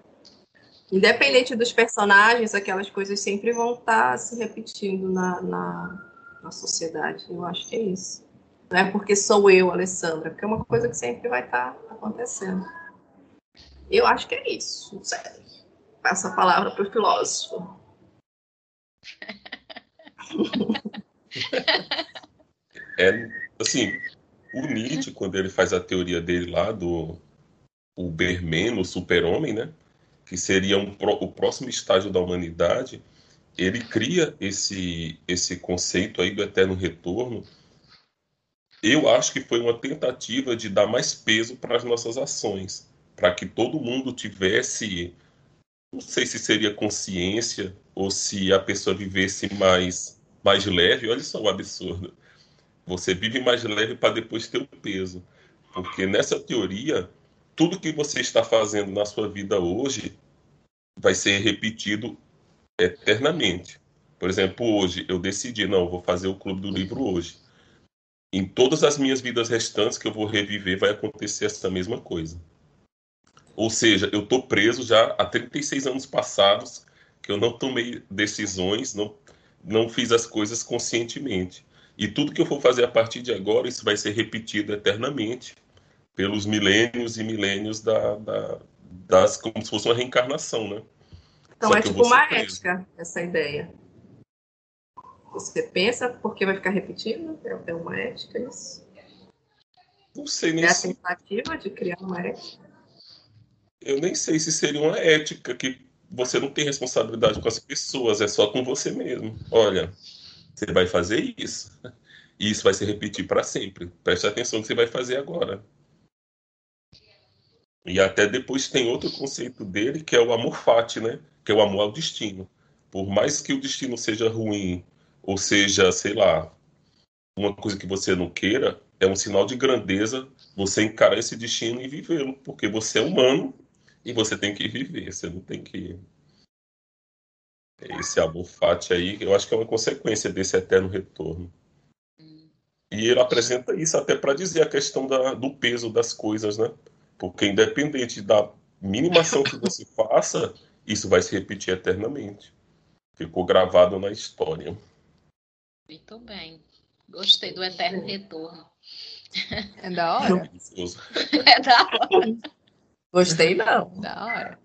Independente dos personagens, aquelas coisas sempre vão estar se repetindo na, na, na sociedade. Eu acho que é isso. Não é porque sou eu, Alessandra, porque é uma coisa que sempre vai estar acontecendo. Eu acho que é isso. Sei. Passa a palavra para o filósofo. É, assim, o Nietzsche, quando ele faz a teoria dele lá do o Bermen, o super-homem, né? Que seria um, o próximo estágio da humanidade, ele cria esse, esse conceito aí do eterno retorno. Eu acho que foi uma tentativa de dar mais peso para as nossas ações, para que todo mundo tivesse, não sei se seria consciência ou se a pessoa vivesse mais, mais leve. Olha só o absurdo. Você vive mais leve para depois ter o peso. Porque nessa teoria, tudo que você está fazendo na sua vida hoje vai ser repetido eternamente. Por exemplo, hoje eu decidi, não, vou fazer o clube do livro hoje. Em todas as minhas vidas restantes que eu vou reviver, vai acontecer essa mesma coisa. Ou seja, eu estou preso já há 36 anos passados, que eu não tomei decisões, não, não fiz as coisas conscientemente. E tudo que eu for fazer a partir de agora, isso vai ser repetido eternamente pelos milênios e milênios da, da- das como se fosse uma reencarnação, né? Então Só é tipo uma preso. ética, essa ideia. Você pensa porque vai ficar repetindo? É é uma ética isso? Não sei nem É a tentativa de criar uma ética. Eu nem sei se seria uma ética que você não tem responsabilidade com as pessoas, é só com você mesmo. Olha, você vai fazer isso. E isso vai se repetir para sempre. Preste atenção no que você vai fazer agora. E até depois tem outro conceito dele, que é o amor fati, né? Que é o amor ao destino. Por mais que o destino seja ruim, ou seja, sei lá, uma coisa que você não queira, é um sinal de grandeza você encarar esse destino e vivê-lo, porque você é humano e você tem que viver, você não tem que. Esse amor fati aí, eu acho que é uma consequência desse eterno retorno. E ele apresenta isso até para dizer a questão da, do peso das coisas, né? Porque independente da mínima ação que você faça, isso vai se repetir eternamente. Ficou gravado na história. Muito bem. Gostei do eterno retorno. É da hora. Delicioso. É da hora. Gostei, não. Da hora.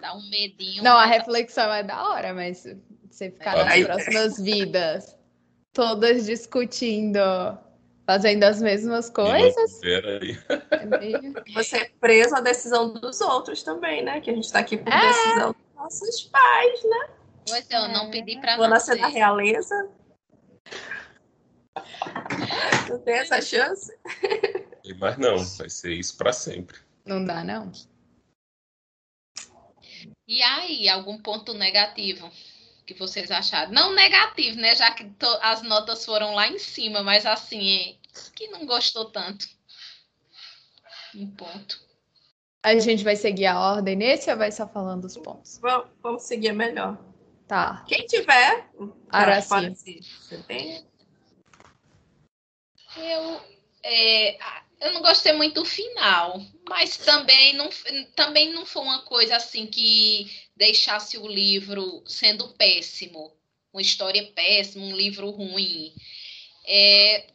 Dá um medinho. Não, a reflexão é da hora, mas você ficar É. nas próximas vidas, todas discutindo, fazendo as mesmas coisas, Pera aí. é meio... Você é preso à decisão dos outros também, né? Que a gente tá aqui por É. decisão dos nossos pais, né? Pois é, eu não pedi pra Vou nascer na realeza. Não tem essa chance? Mas não, vai ser isso para sempre. Não dá, não. E aí, algum ponto negativo que vocês acharam? Não negativo, né? Já que to- as notas foram lá em cima, mas assim, é, que não gostou tanto. Um ponto. A gente vai seguir a ordem nesse ou vai só falando os pontos? Vamos, vamos seguir melhor. Tá. Quem tiver. Araci. pode se- Você tem? Eu, é, eu não gostei muito do final, mas também não, também não foi uma coisa assim que deixasse o livro sendo péssimo, uma história péssima, um livro ruim. É,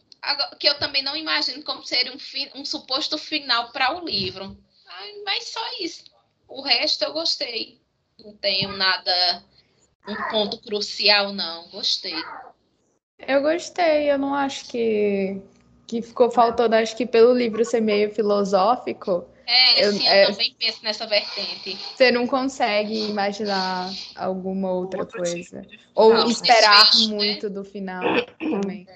que eu também não imagino como seria um, um suposto final para o livro. Mas só isso. O resto eu gostei. Não tenho nada, um ponto crucial, não. Gostei. Eu gostei, eu não acho que, que ficou faltando, acho que pelo livro ser meio filosófico, É, Eu- sim, eu é- também penso nessa vertente. você não consegue imaginar alguma outra Outro coisa. tipo de Ou final. esperar Desfecho, né? muito do final também.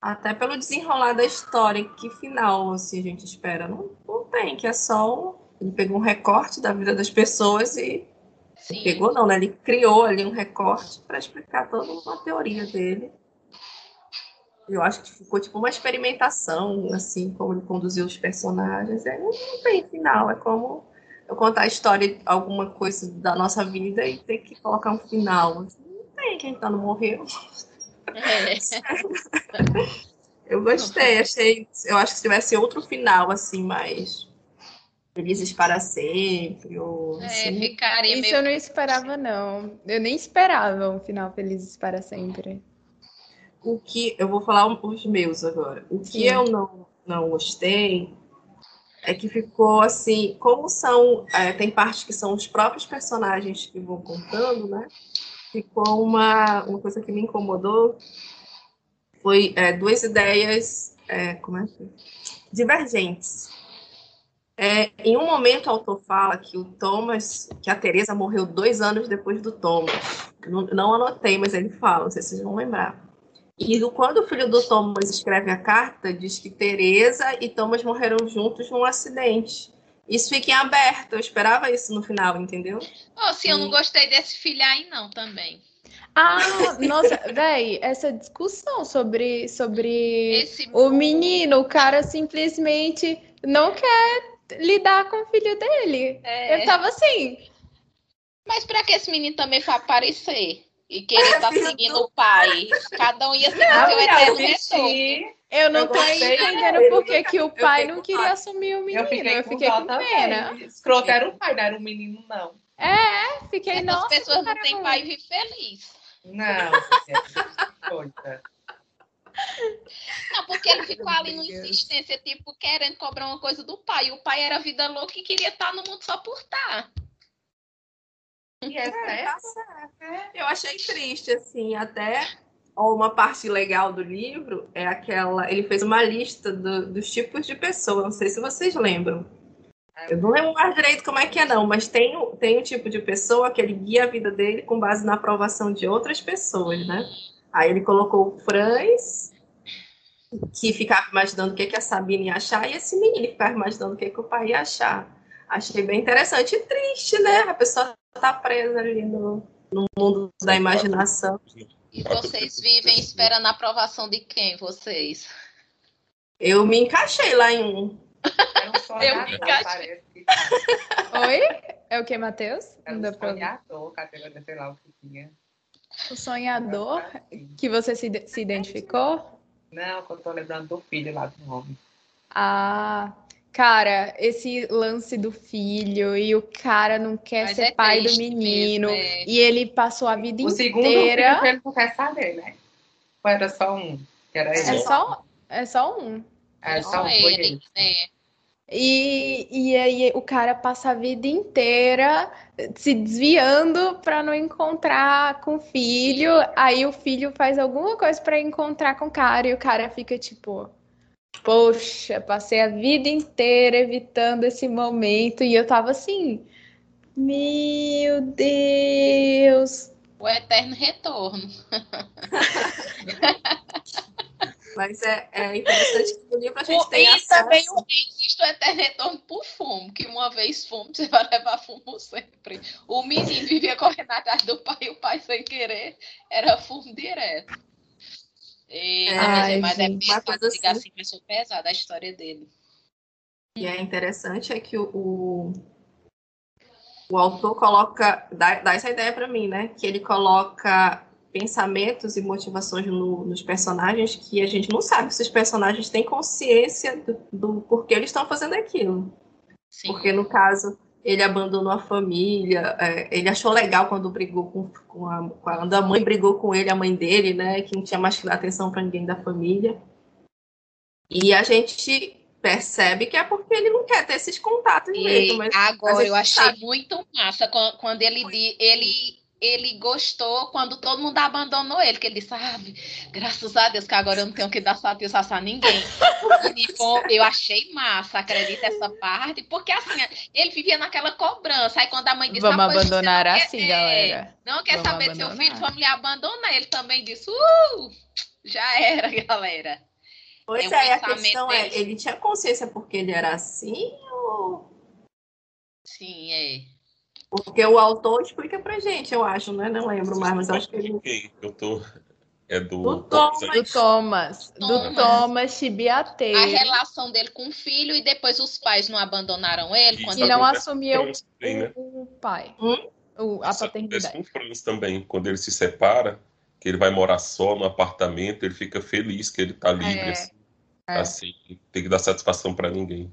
Até pelo desenrolar da história, que final assim, a gente espera? Não, não tem, que é só. um- Ele pegou um recorte da vida das pessoas e. Sim. Pegou, não, né? Ele criou ali um recorte para explicar toda uma teoria dele. Eu acho que ficou tipo uma experimentação, assim, como ele conduziu os personagens. É, não, não tem final, é como eu contar a história, alguma coisa da nossa vida e ter que colocar um final. Não tem, quem tá não morreu. É. Eu gostei, achei. Eu acho que se tivesse outro final, assim, mais felizes para sempre, ou É, assim. ficaria Isso meio. eu não esperava, não. Eu nem esperava um final Felizes para Sempre. O que eu vou falar os meus agora. O que Sim. eu não, não gostei é que ficou assim, como são, é, tem partes que são os próprios personagens que vão contando, né? Ficou uma, uma coisa que me incomodou foi é, duas ideias, é, como é que divergentes. É, em um momento, o autor fala que o Thomas, que a Teresa morreu dois anos depois do Thomas. Não, não anotei, mas ele fala, não sei se vocês vão lembrar. E do- quando o filho do Thomas escreve a carta, diz que Teresa e Thomas morreram juntos num acidente. Isso fica em aberto, eu esperava isso no final, entendeu? Oh, sim, eu não gostei desse filho aí, não, também. Ah, nossa, véi, essa discussão sobre, sobre Esse. o menino, o cara simplesmente não quer lidar com o filho dele. É, Eu tava assim, Mas pra que esse menino também foi aparecer? E querer estar filho seguindo o pai? Cada um ia seguir Não, seu eu eterno retorno. eu não Eu tô entendendo dele. por que que o pai não queria assumir o eu menino. fiquei, Eu fiquei com com pena. também. Escroto era o pai, não era o menino, não. Fiquei, Essas nossa, pessoas não têm pai e feliz. Não, coisa. Não, porque ele ficou ali numa Deus. insistência, tipo, querendo cobrar uma coisa do pai. E o pai era vida louca e queria estar no mundo só por estar. E é É, certo. tá certo. Eu achei triste, assim, até uma parte legal do livro é aquela. Ele fez uma lista do, dos tipos de pessoa. Não sei se vocês lembram. Eu não lembro mais direito como é que é, não, mas tem, tem um tipo de pessoa que ele guia a vida dele com base na aprovação de outras pessoas, né? Aí ele colocou o Franz, que ficava imaginando o que, que a Sabine ia achar, e esse menino ficava imaginando o que, que o pai ia achar. Achei bem interessante e triste, né? A pessoa tá presa ali no, no mundo da imaginação. E vocês vivem esperando a aprovação de quem, vocês? Eu me encaixei lá em um. Eu me encaixei. Oi? É o que, Matheus? Era um sonhador, categoria, sei lá o que tinha. O sonhador que você se, se identificou? Não, que eu tô lembrando do filho lá do nome. Ah, cara, esse lance do filho e o cara não quer Mas ser é pai do menino mesmo, é. e ele passou a vida O segundo inteira. filho ele não quer saber, né? Ou era só um? Era É ele? só, é só um. Era só um, Não, foi ele, ele. né? E, e aí o cara passa a vida inteira se desviando para não encontrar com o filho. Aí o filho faz alguma coisa para encontrar com o cara e o cara fica tipo, poxa, passei a vida inteira evitando esse momento e eu tava assim, meu Deus. O eterno retorno. Mas é, é interessante que no livro a gente O- tem e acesso. também o- existe o eterno retorno por fumo, que uma vez fumo, você vai levar fumo sempre. O menino vivia correndo atrás do pai e o pai sem querer era fumo direto. E, É, mas, Ai, mas é gente. Uma pesado, coisa diga assim. assim, mas pesada a história dele. E é interessante é que o, o, o autor coloca, dá, dá essa ideia para mim, né? Que ele coloca pensamentos e motivações no- nos personagens que a gente não sabe se os personagens têm consciência do, do porquê eles estão fazendo aquilo. Sim. Porque no caso ele abandonou a família, é, ele achou legal quando brigou com, com a, quando a mãe brigou com ele, a mãe dele, né? Que não tinha mais que dar atenção para ninguém da família. E a gente percebe que é porque ele não quer ter esses contatos E mesmo. Mas agora eu achei sabe. muito massa quan- quando ele, ele, ele gostou quando todo mundo abandonou ele, que ele disse, sabe, graças a Deus que agora eu não tenho que dar satisfação a ninguém. Foi- eu achei massa, acredita essa parte, porque assim, ele vivia naquela cobrança. Aí quando a mãe disse, Vamos "Ah, pois você abandonar quer- assim, é, galera. Não quer Vamos saber de seu abandonar. filho, vamos lhe abandonar. Ele também disse, uh, já era, galera. Pois é o é, e a questão é, dele. ele tinha consciência porque ele era assim ou Sim, é. Porque o autor explica pra gente, eu acho, né? Não lembro mais, mas eu acho que ele? Eu tô. É do. Do Thomas. Do Thomas, do Thomas. Thomas Chibiate. A relação dele com o filho e depois os pais não abandonaram ele. Isso Quando E não assumiu também, né? o, pai, Hum? o- a Isso paternidade. com o Franz também. Quando ele se separa, que ele vai morar só no apartamento, ele fica feliz que ele tá livre, É, assim. é. Assim, tem que dar satisfação pra ninguém.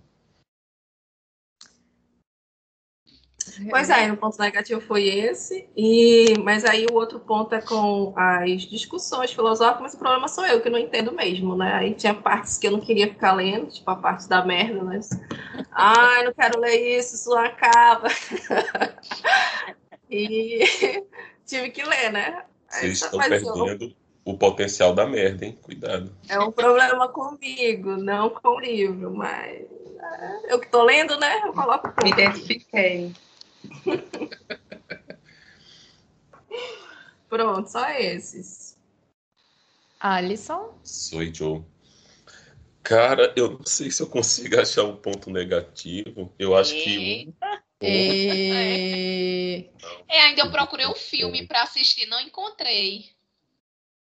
Pois é, o ponto negativo foi esse, e mas aí o outro ponto é com as discussões filosóficas, mas o problema sou eu que não entendo mesmo, né? Aí tinha partes que eu não queria ficar lendo, tipo a parte da merda, né? Ai, não quero ler isso, isso acaba. e tive que ler, né? Vocês estão Mas eu- perdendo o potencial da merda, hein? Cuidado. É um problema comigo, não com o livro, mas é, eu que tô lendo, né? Eu coloco Me identifiquei. Pronto, só esses. Alisson? Sou Joe. Cara, eu não sei se eu consigo achar um ponto negativo. Eu acho que um E... É, ainda eu procurei um filme pra assistir, não encontrei.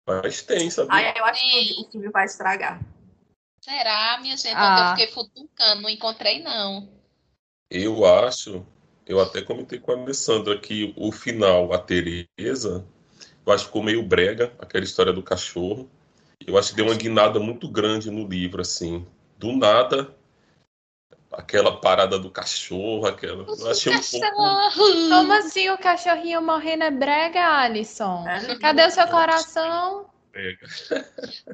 mas tem, sabe? Aí eu acho que o filme vai estragar. Será, minha gente? Ah. Eu fiquei futucando, não encontrei, não. Eu acho, eu até comentei com a Alessandra que o final, a Tereza, eu acho que ficou meio brega, aquela história do cachorro. Eu acho que deu uma guinada muito grande no livro, assim. Do nada, aquela parada do cachorro, aquela. Eu achei um pouco. Cachorro! Como assim o cachorrinho morrendo é brega, Alisson? É. Cadê o seu coração? brega.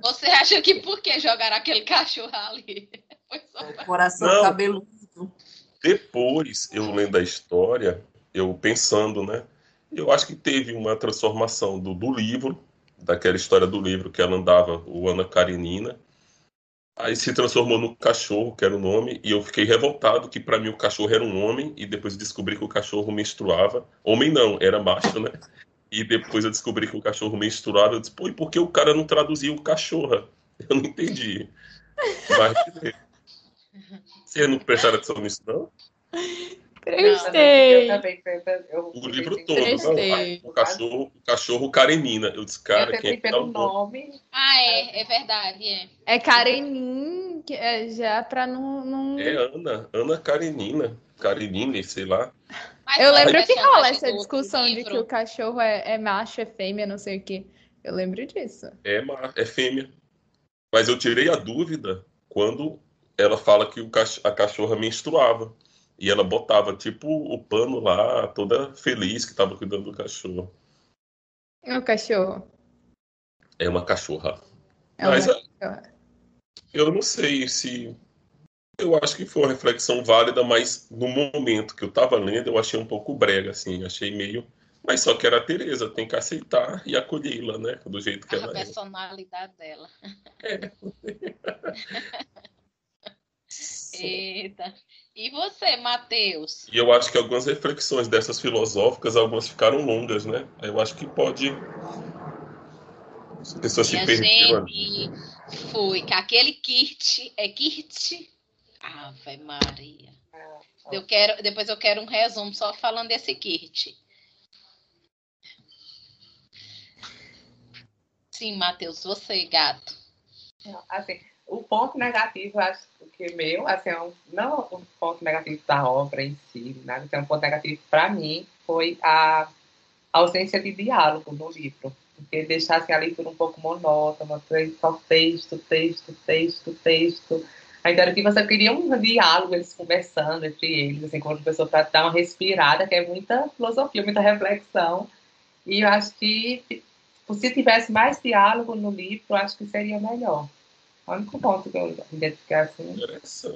Você acha que por que jogaram aquele cachorro ali? Foi só pra- Coração Não. cabeludo. Depois, eu lendo a história, eu pensando, né? Eu acho que teve uma transformação do, do livro daquela história do livro que ela andava, o Ana Karenina. Aí se transformou no cachorro, que era o nome, e eu fiquei revoltado que para mim o cachorro era um homem, e depois descobri que o cachorro menstruava. Homem não, era macho, né? E depois eu descobri que o cachorro menstruava. Eu disse, pô, e por que o cara não traduzia o cachorra? Eu não entendi. Mas, você não prestaram atenção nisso, não? Prestei. Eu também, eu, O livro todo, Prestei. não. O cachorro, o cachorro Karenina. Eu disse, cara, eu quem é que pelo nome? nome. Ah, é, é verdade, é. É Karenin, que é já pra não. não... É Ana, Ana Karenina. Karenina, sei lá. Mas Eu é lembro que rola essa discussão de que o cachorro é, é macho, é fêmea, não sei o quê. Eu lembro disso. É, é fêmea. Mas eu tirei a dúvida quando ela fala que o cach- a cachorra menstruava. E ela botava, tipo, o pano lá, toda feliz que estava cuidando do cachorro. O cachorro. É uma cachorra. É Mas uma é- cachorra. eu não sei se. Eu acho que foi uma reflexão válida, mas no momento que eu estava lendo, eu achei um pouco brega, assim. Achei meio. Mas só que era a Tereza, tem que aceitar e acolhê-la, né? Do jeito que A ela é. personalidade dela. Eita. E você, Matheus? E eu acho que algumas reflexões dessas filosóficas, algumas ficaram longas, né? Eu acho que pode. As pessoas se Minha perderam ali. gente, foi que aquele Kirt, é Kirt? Ave Maria. Eu quero, depois eu quero um resumo só falando desse Kirt. Sim, Matheus, você, gato. Não, Assim, o ponto negativo, acho que meu, assim, é um- não o ponto negativo da obra em si, nada, assim, um ponto negativo para mim foi a ausência de diálogo no livro. Porque deixasse a leitura um pouco monótona, só texto, texto, texto, texto. Então, era que você queria um diálogo, eles conversando entre eles, assim, quando a pessoa para dar uma respirada, que é muita filosofia, muita reflexão. E eu acho que se tivesse mais diálogo no livro, eu acho que seria melhor. O único ponto que eu identifiquei assim.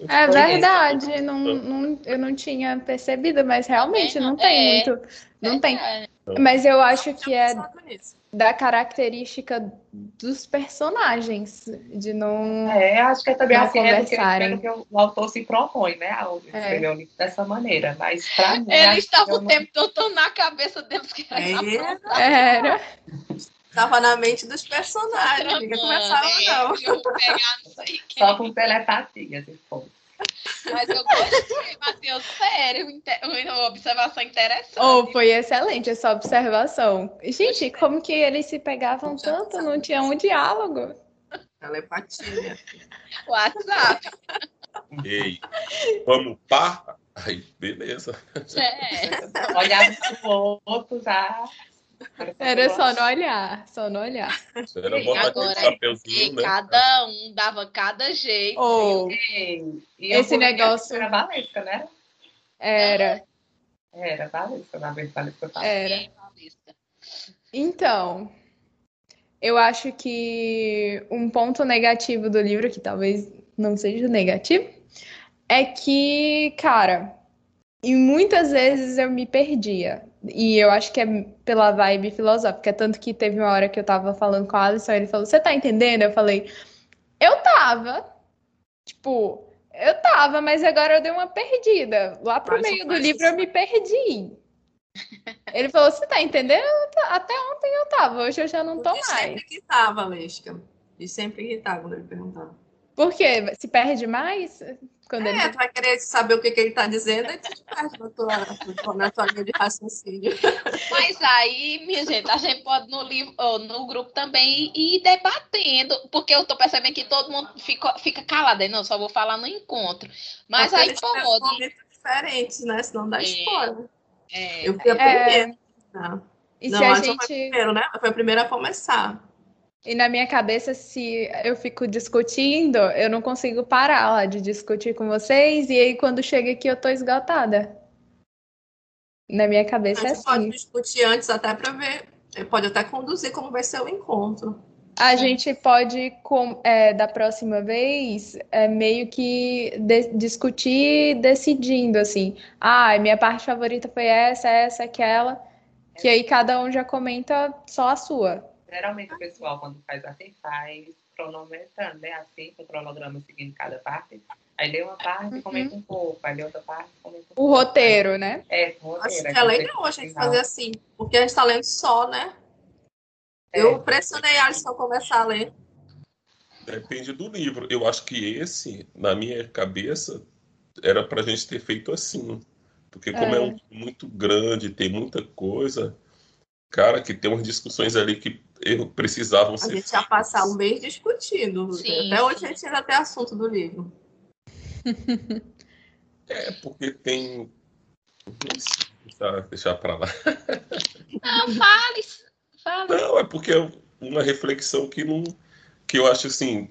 É verdade, não, não, eu não tinha percebido, mas realmente não tem É. muito. Não tem. É, Mas eu acho que é da característica dos personagens, de não. É, acho que é também Não assim, é conversarem. pelo que o autor se propõe, né? Ao É. escrever o livro dessa maneira. Mas pra mim. estavam eu o não- tempo todo na cabeça deles que era É, Era. Tava na mente dos personagens, ninguém conversava, né? não. Eu pegar não sei quem. Só com telepatia, se for. Mas eu gostei, Matheus, sério, uma observação interessante. Oh, foi excelente essa observação. Gente, como que eles se pegavam tanto? Não tinha um diálogo. Telepatia. WhatsApp. Ei, vamos pá? Aí, beleza. É. Olhar pro outro já. Era só no olhar, só no olhar. Era botar Agora, aquele chapeuzinho, E né? cada um dava cada jeito. Ou E Esse eu- negócio- Era Valesca, né? era, Era Valesca, na verdade, Valesca era. Então, eu acho que um ponto negativo do livro, que talvez não seja negativo, é que, cara, e muitas vezes eu me perdia. E eu acho que é pela vibe filosófica. Tanto que teve uma hora que eu tava falando com a Alisson, ele falou: Você tá entendendo? Eu falei: Eu tava. Tipo, eu tava, mas agora eu dei uma perdida. Lá pro meio do livro eu me perdi. Ele falou: Você tá entendendo? Até ontem eu tava, hoje eu já não tô E mais. sempre que tava, Lesca. E sempre que tava quando ele perguntava. Por quê? Se perde mais? Quando ele... É, tu vai querer saber o que, que ele tá dizendo, aí tu te perde na tua, na tua linha de raciocínio. Mas aí, minha gente, a gente pode no livro, ou no grupo também ir debatendo, porque eu tô percebendo que todo mundo fica, fica calado, aí não, só vou falar no encontro. Mas Porque aí pode. momentos diferentes, né? Senão dá É. spoiler. É, Eu fui a É. primeira. Não, E não se a foi gente. primeiro, né? Foi a primeira a começar. E na minha cabeça, se eu fico discutindo, eu não consigo parar lá de discutir com vocês, e aí quando chega aqui eu tô esgotada. Na minha cabeça é gente pode assim. discutir antes até para ver. Pode até conduzir como vai ser o encontro. A gente pode, com- é, da próxima vez, é, meio que de- discutir decidindo, assim. Ah, minha parte favorita foi essa, essa, aquela. Que aí cada um já comenta só a sua. Geralmente o pessoal, quando faz assim, faz cronometrando, né? Assim, com o cronograma seguindo cada parte. Aí lê uma parte e uhum. comenta um pouco, aí lê outra parte e comenta um pouco. O roteiro, né? É, o roteiro. Acho que é legal a gente fazer assim, porque a gente tá lendo só, né? É, eu pressionei a Alisson começar a ler. Depende do livro. Eu acho que esse, na minha cabeça, era pra gente ter feito assim. Porque como é, é um muito grande, tem muita coisa, cara, que tem umas discussões ali que precisavam a ser. A gente ia passar um mês discutindo. Sim. Até hoje a gente ainda tem assunto do livro. É, porque tem. Deixa, deixar para lá. Não, fale, fale. Não, é porque é uma reflexão que não. que eu acho assim,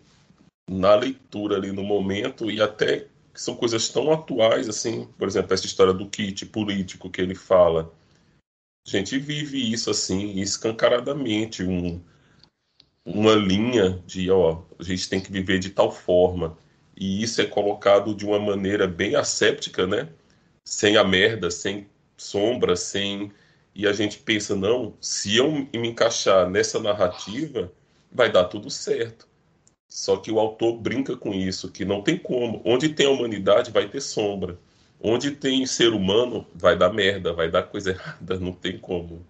na leitura ali no momento, e até que são coisas tão atuais, assim, por exemplo, essa história do kit político que ele fala. A gente vive isso assim, escancaradamente, um, uma linha de, ó, a gente tem que viver de tal forma e isso é colocado de uma maneira bem asséptica, né? Sem a merda, sem sombra, sem. E a gente pensa, não, se eu me encaixar nessa narrativa, vai dar tudo certo. Só que o autor brinca com isso, que não tem como. Onde tem a humanidade, vai ter sombra. Onde tem ser humano, vai dar merda, vai dar coisa errada, não tem como.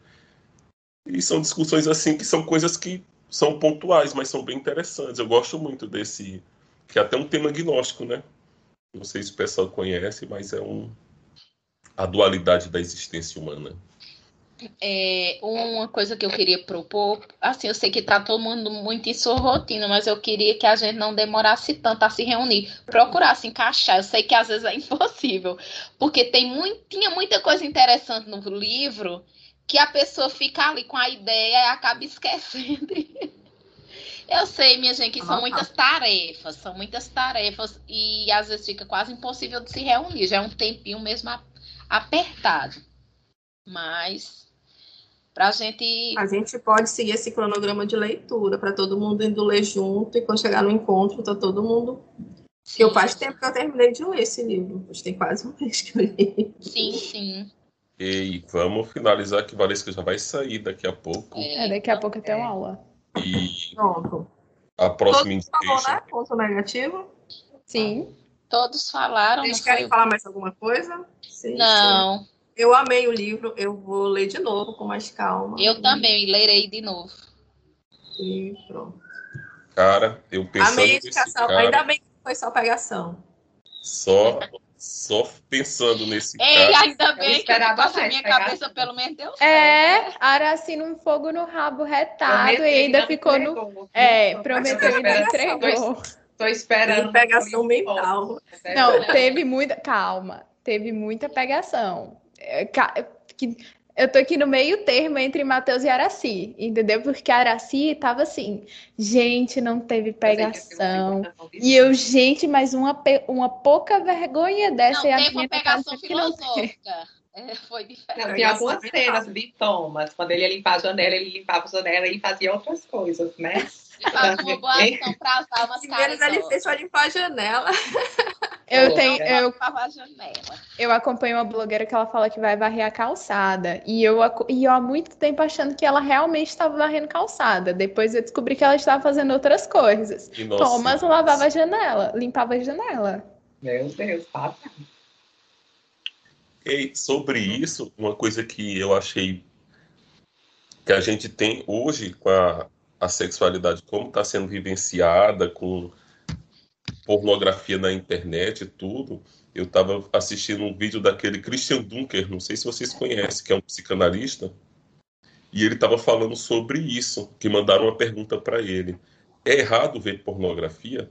E são discussões assim que são coisas que são pontuais, mas são bem interessantes. Eu gosto muito desse que é até um tema agnóstico, né? Não sei se o pessoal conhece, mas é um a dualidade da existência humana. É, uma coisa que eu queria propor, assim, eu sei que tá todo mundo muito em sua rotina, mas eu queria que a gente não demorasse tanto a se reunir, procurar se encaixar. Eu sei que às vezes é impossível, porque tem muito, tinha muita coisa interessante no livro que a pessoa fica ali com a ideia e acaba esquecendo. Eu sei, minha gente, que são muitas tarefas, são muitas tarefas e às vezes fica quase impossível de se reunir. Já é um tempinho mesmo apertado. Mas para a gente. A gente pode seguir esse cronograma de leitura para todo mundo indo ler junto e quando chegar no encontro, tá todo mundo. Sim. Eu faz tempo que eu terminei de ler esse livro. Hoje tem quase um mês que eu li. Sim, sim. E vamos finalizar que Valesca já vai sair daqui a pouco. É, daqui a pouco tem uma aula. E Pronto. a próxima indicação. Falou, né? Ponto negativo? Sim. Todos falaram. Vocês querem foi... falar mais alguma coisa? Sim, não. Sim. Eu amei o livro, eu vou ler de novo com mais calma. Eu também lerei de novo. E pronto. Cara, eu pensando Amei a indicação. Cara, Ainda bem que foi só pegação. Só só pensando nesse Ei, ainda bem que eu minha cabeça, pelo menos deu certo. É, Araci num fogo no rabo retado e ainda ficou entregou, no. É, prometeu e não entregou. Tô esperando. Pegação mental. Não, teve muita. Calma, teve muita pegação. É, que eu tô aqui no meio termo entre Matheus e Araci, entendeu? Porque a Araci tava assim, gente, não teve pegação. E eu, gente, mas uma, uma pouca vergonha dessa. Não, teve uma pegação filosófica. É, foi diferente. Não, tem algumas cenas de Thomas, quando ele ia limpar a janela, ele limpava a janela e fazia outras coisas, né? Faz uma boa ação para as almas Primeiro ele fez só limpar a janela. Eu tenho. Eu, eu acompanho uma blogueira que ela fala que vai varrer a calçada. E eu, e eu há muito tempo achando que ela realmente estava varrendo calçada. Depois eu descobri que ela estava fazendo outras coisas. Thomas lavava a janela, limpava a janela. Meu Deus, passa. E sobre isso, uma coisa que eu achei que a gente tem hoje com a, a sexualidade, como está sendo vivenciada, com pornografia na internet e tudo, eu estava assistindo um vídeo daquele Christian Dunker, não sei se vocês conhecem, que é um psicanalista, e ele estava falando sobre isso, que mandaram uma pergunta para ele. É errado ver pornografia?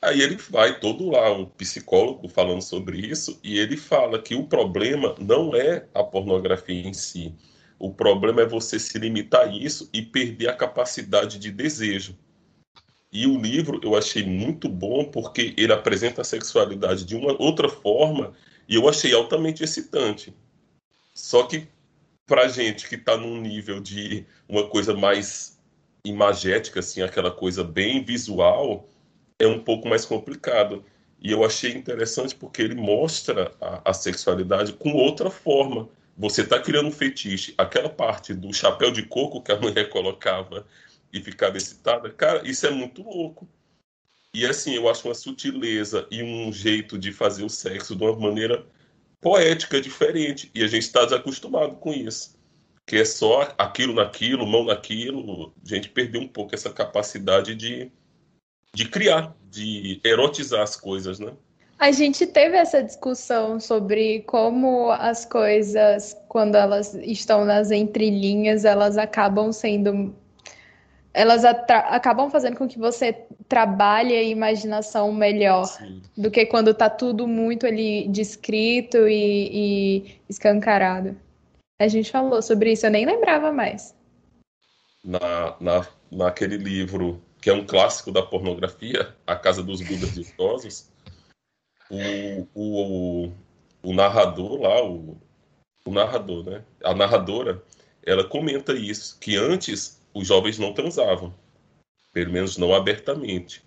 Aí ele vai todo lá, um psicólogo falando sobre isso, e ele fala que o problema não é a pornografia em si. O problema é você se limitar a isso e perder a capacidade de desejo. E o livro eu achei muito bom porque ele apresenta a sexualidade de uma outra forma e eu achei altamente excitante. Só que pra gente que está num nível de uma coisa mais imagética, assim, aquela coisa bem visual, é um pouco mais complicado. E eu achei interessante porque ele mostra a, a sexualidade com outra forma, você está criando um fetiche. Aquela parte do chapéu de coco que a mulher colocava e ficava excitada, cara, isso é muito louco. E assim, eu acho uma sutileza e um jeito de fazer o sexo de uma maneira poética diferente. E a gente está desacostumado com isso. Que é só aquilo naquilo, mão naquilo. A gente perdeu um pouco essa capacidade de, de criar, de erotizar as coisas, né? A gente teve essa discussão sobre como as coisas, quando elas estão nas entrelinhas, elas acabam sendo. Elas acabam fazendo com que você trabalhe a imaginação melhor Sim. do que quando está tudo muito ali descrito e, e escancarado. A gente falou sobre isso, eu nem lembrava mais. Na, na, naquele livro que é um clássico da pornografia, A Casa dos Budas Ditosos, o, o, o narrador lá, o, o narrador, né? A narradora, ela comenta isso, que antes os jovens não transavam, pelo menos não abertamente,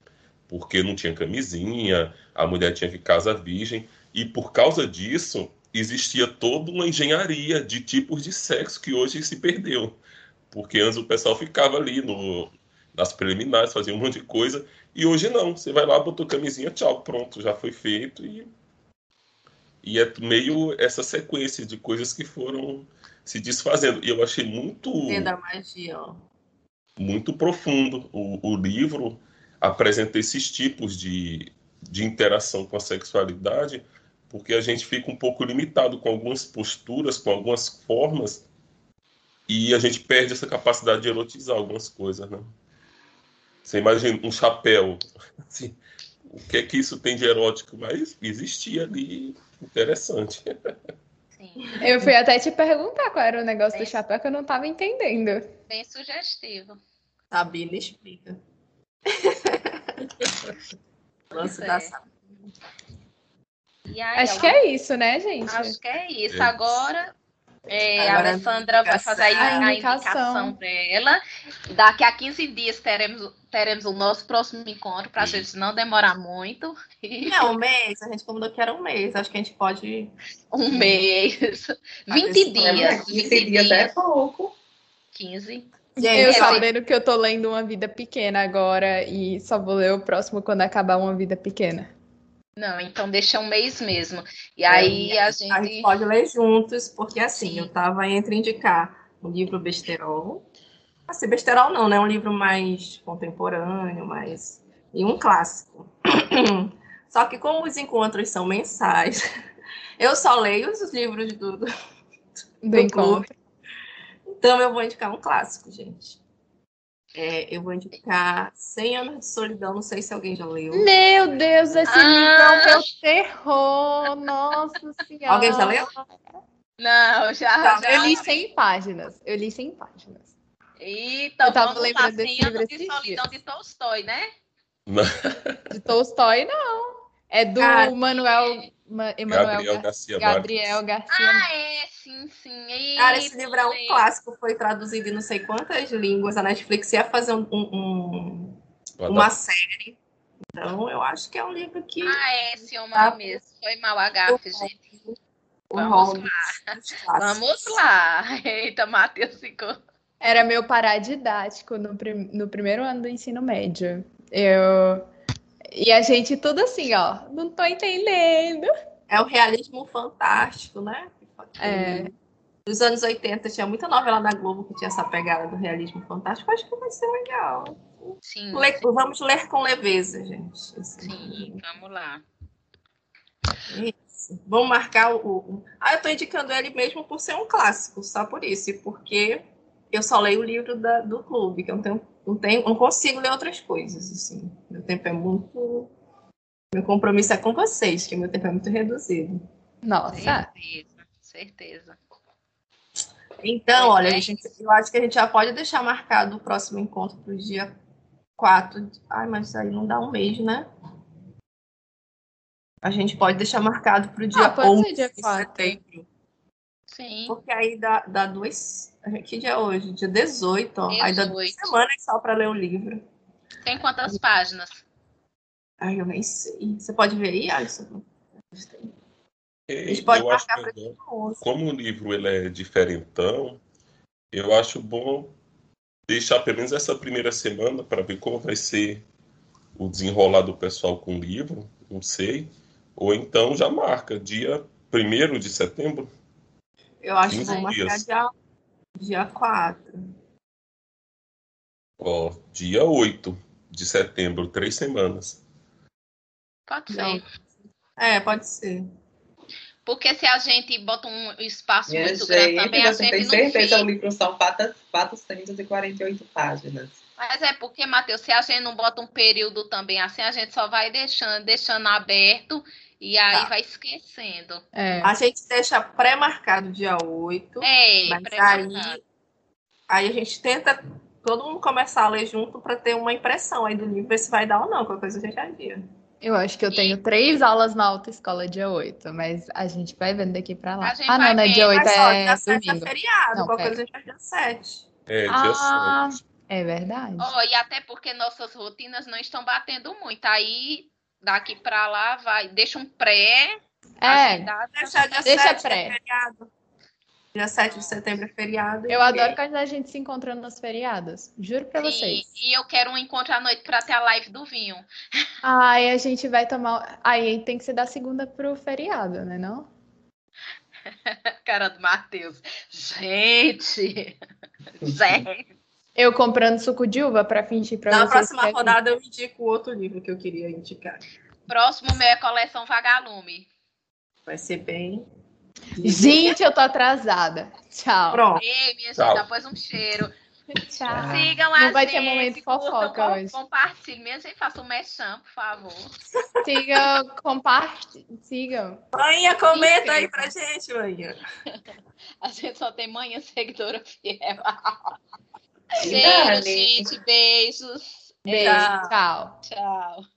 porque não tinha camisinha, a mulher tinha que casar virgem, e por causa disso existia toda uma engenharia de tipos de sexo que hoje se perdeu, porque antes o pessoal ficava ali no, nas preliminares, fazia um monte de coisa, e hoje não. Você vai lá, botou camisinha, tchau, pronto, já foi feito. E, e é meio essa sequência de coisas que foram se desfazendo. E eu achei muito. Da magia, ó. Muito profundo. O, o livro apresenta esses tipos de, de interação com a sexualidade, porque a gente fica um pouco limitado com algumas posturas, com algumas formas, e a gente perde essa capacidade de erotizar algumas coisas, né? Você imagina um chapéu. Assim, o que é que isso tem de erótico? Mas existia ali interessante. Sim. Eu fui até te perguntar qual era o negócio Bem, do chapéu que eu não estava entendendo. Bem sugestivo. Sabina explica. Lance é. da aí, Acho que é isso, né, gente? Acho que é isso. É. Agora é, a Alessandra vai fazer a, a indicação dela. Daqui a 15 dias teremos, teremos o nosso próximo encontro, para a gente não demorar muito. Não, um mês. A gente combinou que era um mês. Acho que a gente pode. Um mês. 20 dias. 20 dias é pouco. 15. Gente, eu sabendo que eu tô lendo Uma Vida Pequena agora e só vou ler o próximo quando acabar Uma Vida Pequena. Não, então deixa um mês mesmo. E é, aí a gente... a gente pode ler juntos, porque assim, Sim. eu estava entre indicar o livro Besterol. Assim, Besterol não, né? Um livro mais contemporâneo, mais. E um clássico. Só que como os encontros são mensais, eu só leio os livros do, do, do encontro. Então eu vou indicar um clássico, gente. É, eu vou indicar 100 anos de solidão, não sei se alguém já leu. Meu Deus, esse ah! livro é o meu terror, nossa senhora. Alguém já leu? Não, já, já. Eu li 100 páginas, eu li 100 páginas. Eita, eu tava lembrando desse livro de solidão de Tolstói, né? de Tolstói, não. É do ah, Manuel Emanuel Gabriel Garcia, Gabriel Garcia. Ah, é, sim, sim. E... Cara, esse livro é um clássico, foi traduzido em não sei quantas línguas. A Netflix ia fazer um, um, uma série. Então, eu acho que é um livro que. Ah, é, esse homem tá... mesmo. Foi mal a gafe, gente. Vamos lá. Vamos lá. Eita, Matheus ficou. Era meu paradidático no, prim... no primeiro ano do ensino médio. Eu e a gente tudo assim, ó, não tô entendendo. É o realismo fantástico, né? É. Nos anos 80 tinha muita novela da Globo que tinha essa pegada do realismo fantástico. Acho que vai ser legal. Sim. Le... Vamos ler com leveza, gente. Assim. Sim, vamos lá. Isso. Vamos marcar o. Ah, eu tô indicando ele mesmo por ser um clássico, só por isso. E porque eu só leio o livro da, do clube, que eu não tenho não, tenho, não consigo ler outras coisas, assim. Meu tempo é muito... Meu compromisso é com vocês, que meu tempo é muito reduzido. Nossa! Certeza, certeza. Então, olha, a gente, eu acho que a gente já pode deixar marcado o próximo encontro para o dia 4. Ai, mas aí não dá um mês, né? A gente pode deixar marcado para o dia ah, 11 dia de setembro. Sim. Porque aí dá, dá duas, que dia é hoje? Dia 18, ó. 18. Aí dá duas semanas só para ler o livro. Tem quantas páginas? Ai, eu nem sei. Você pode ver aí, Alisson? A E gente pode eu marcar para como o livro ele é diferentão, eu acho bom deixar pelo menos essa primeira semana para ver como vai ser o desenrolar do pessoal com o livro, não sei. Ou então já marca, dia 1 de setembro. Eu acho que 15 vou marcar dia, dia 4. Ó, dia 8 de setembro, três semanas. Pode ser. Não. É, pode ser. Porque se a gente bota um espaço Minha muito grande gente, também, a você gente tem não certeza, o livro são 4- 448 páginas. Mas é porque, Matheus, se a gente não bota um período também assim, a gente só vai deixando, deixando aberto e aí Tá. vai esquecendo. É. A gente deixa pré-marcado dia 8. É, Mas pré-marcado. aí, aí a gente tenta todo mundo começar a ler junto para ter uma impressão aí do livro, ver se vai dar ou não, qualquer coisa a gente adia. Eu acho que eu tenho três aulas na autoescola dia 8, mas a gente vai vendo daqui pra lá. Ah, não, vai né? vendo. Dia 8 Mas é dia 7 é domingo. feriado, Não, qualquer pera. coisa a gente faz dia 7. É, dia Ah, 7. é verdade. Ó, e até porque nossas rotinas não estão batendo muito. Aí, daqui pra lá, vai, deixa um pré. É, agendado. Deixa dia Deixa 7 pré. é feriado. Dia 7 de setembro é feriado. eu adoro quando a gente se encontra nos feriados. Juro pra vocês. e eu quero um encontro à noite pra ter a live do vinho. Ai, a gente vai tomar. Aí tem que ser da segunda pro feriado, né? Não? Cara do Matheus. Gente! Gente! Eu comprando suco de uva pra fingir pra Na vocês. próxima que é rodada eu indico outro livro que eu queria indicar. Próximo meu é coleção Vagalume. Vai ser bem. Gente, eu tô atrasada. Tchau. Pronto. Ei, minha gente, Tchau. depois um cheiro. Tchau. Sigam Não a vai gente. ter momento curtam, fofoca com- hoje. Compartilhem. Minha gente, faça um mexão, por favor. Sigam, compartilhem. Sigam. Manhã, comenta aí Incrível. pra gente, manhã. A gente só tem manhã seguidora fiel. Cheiro, gente. Beijos. Beijo. Tchau. Tchau.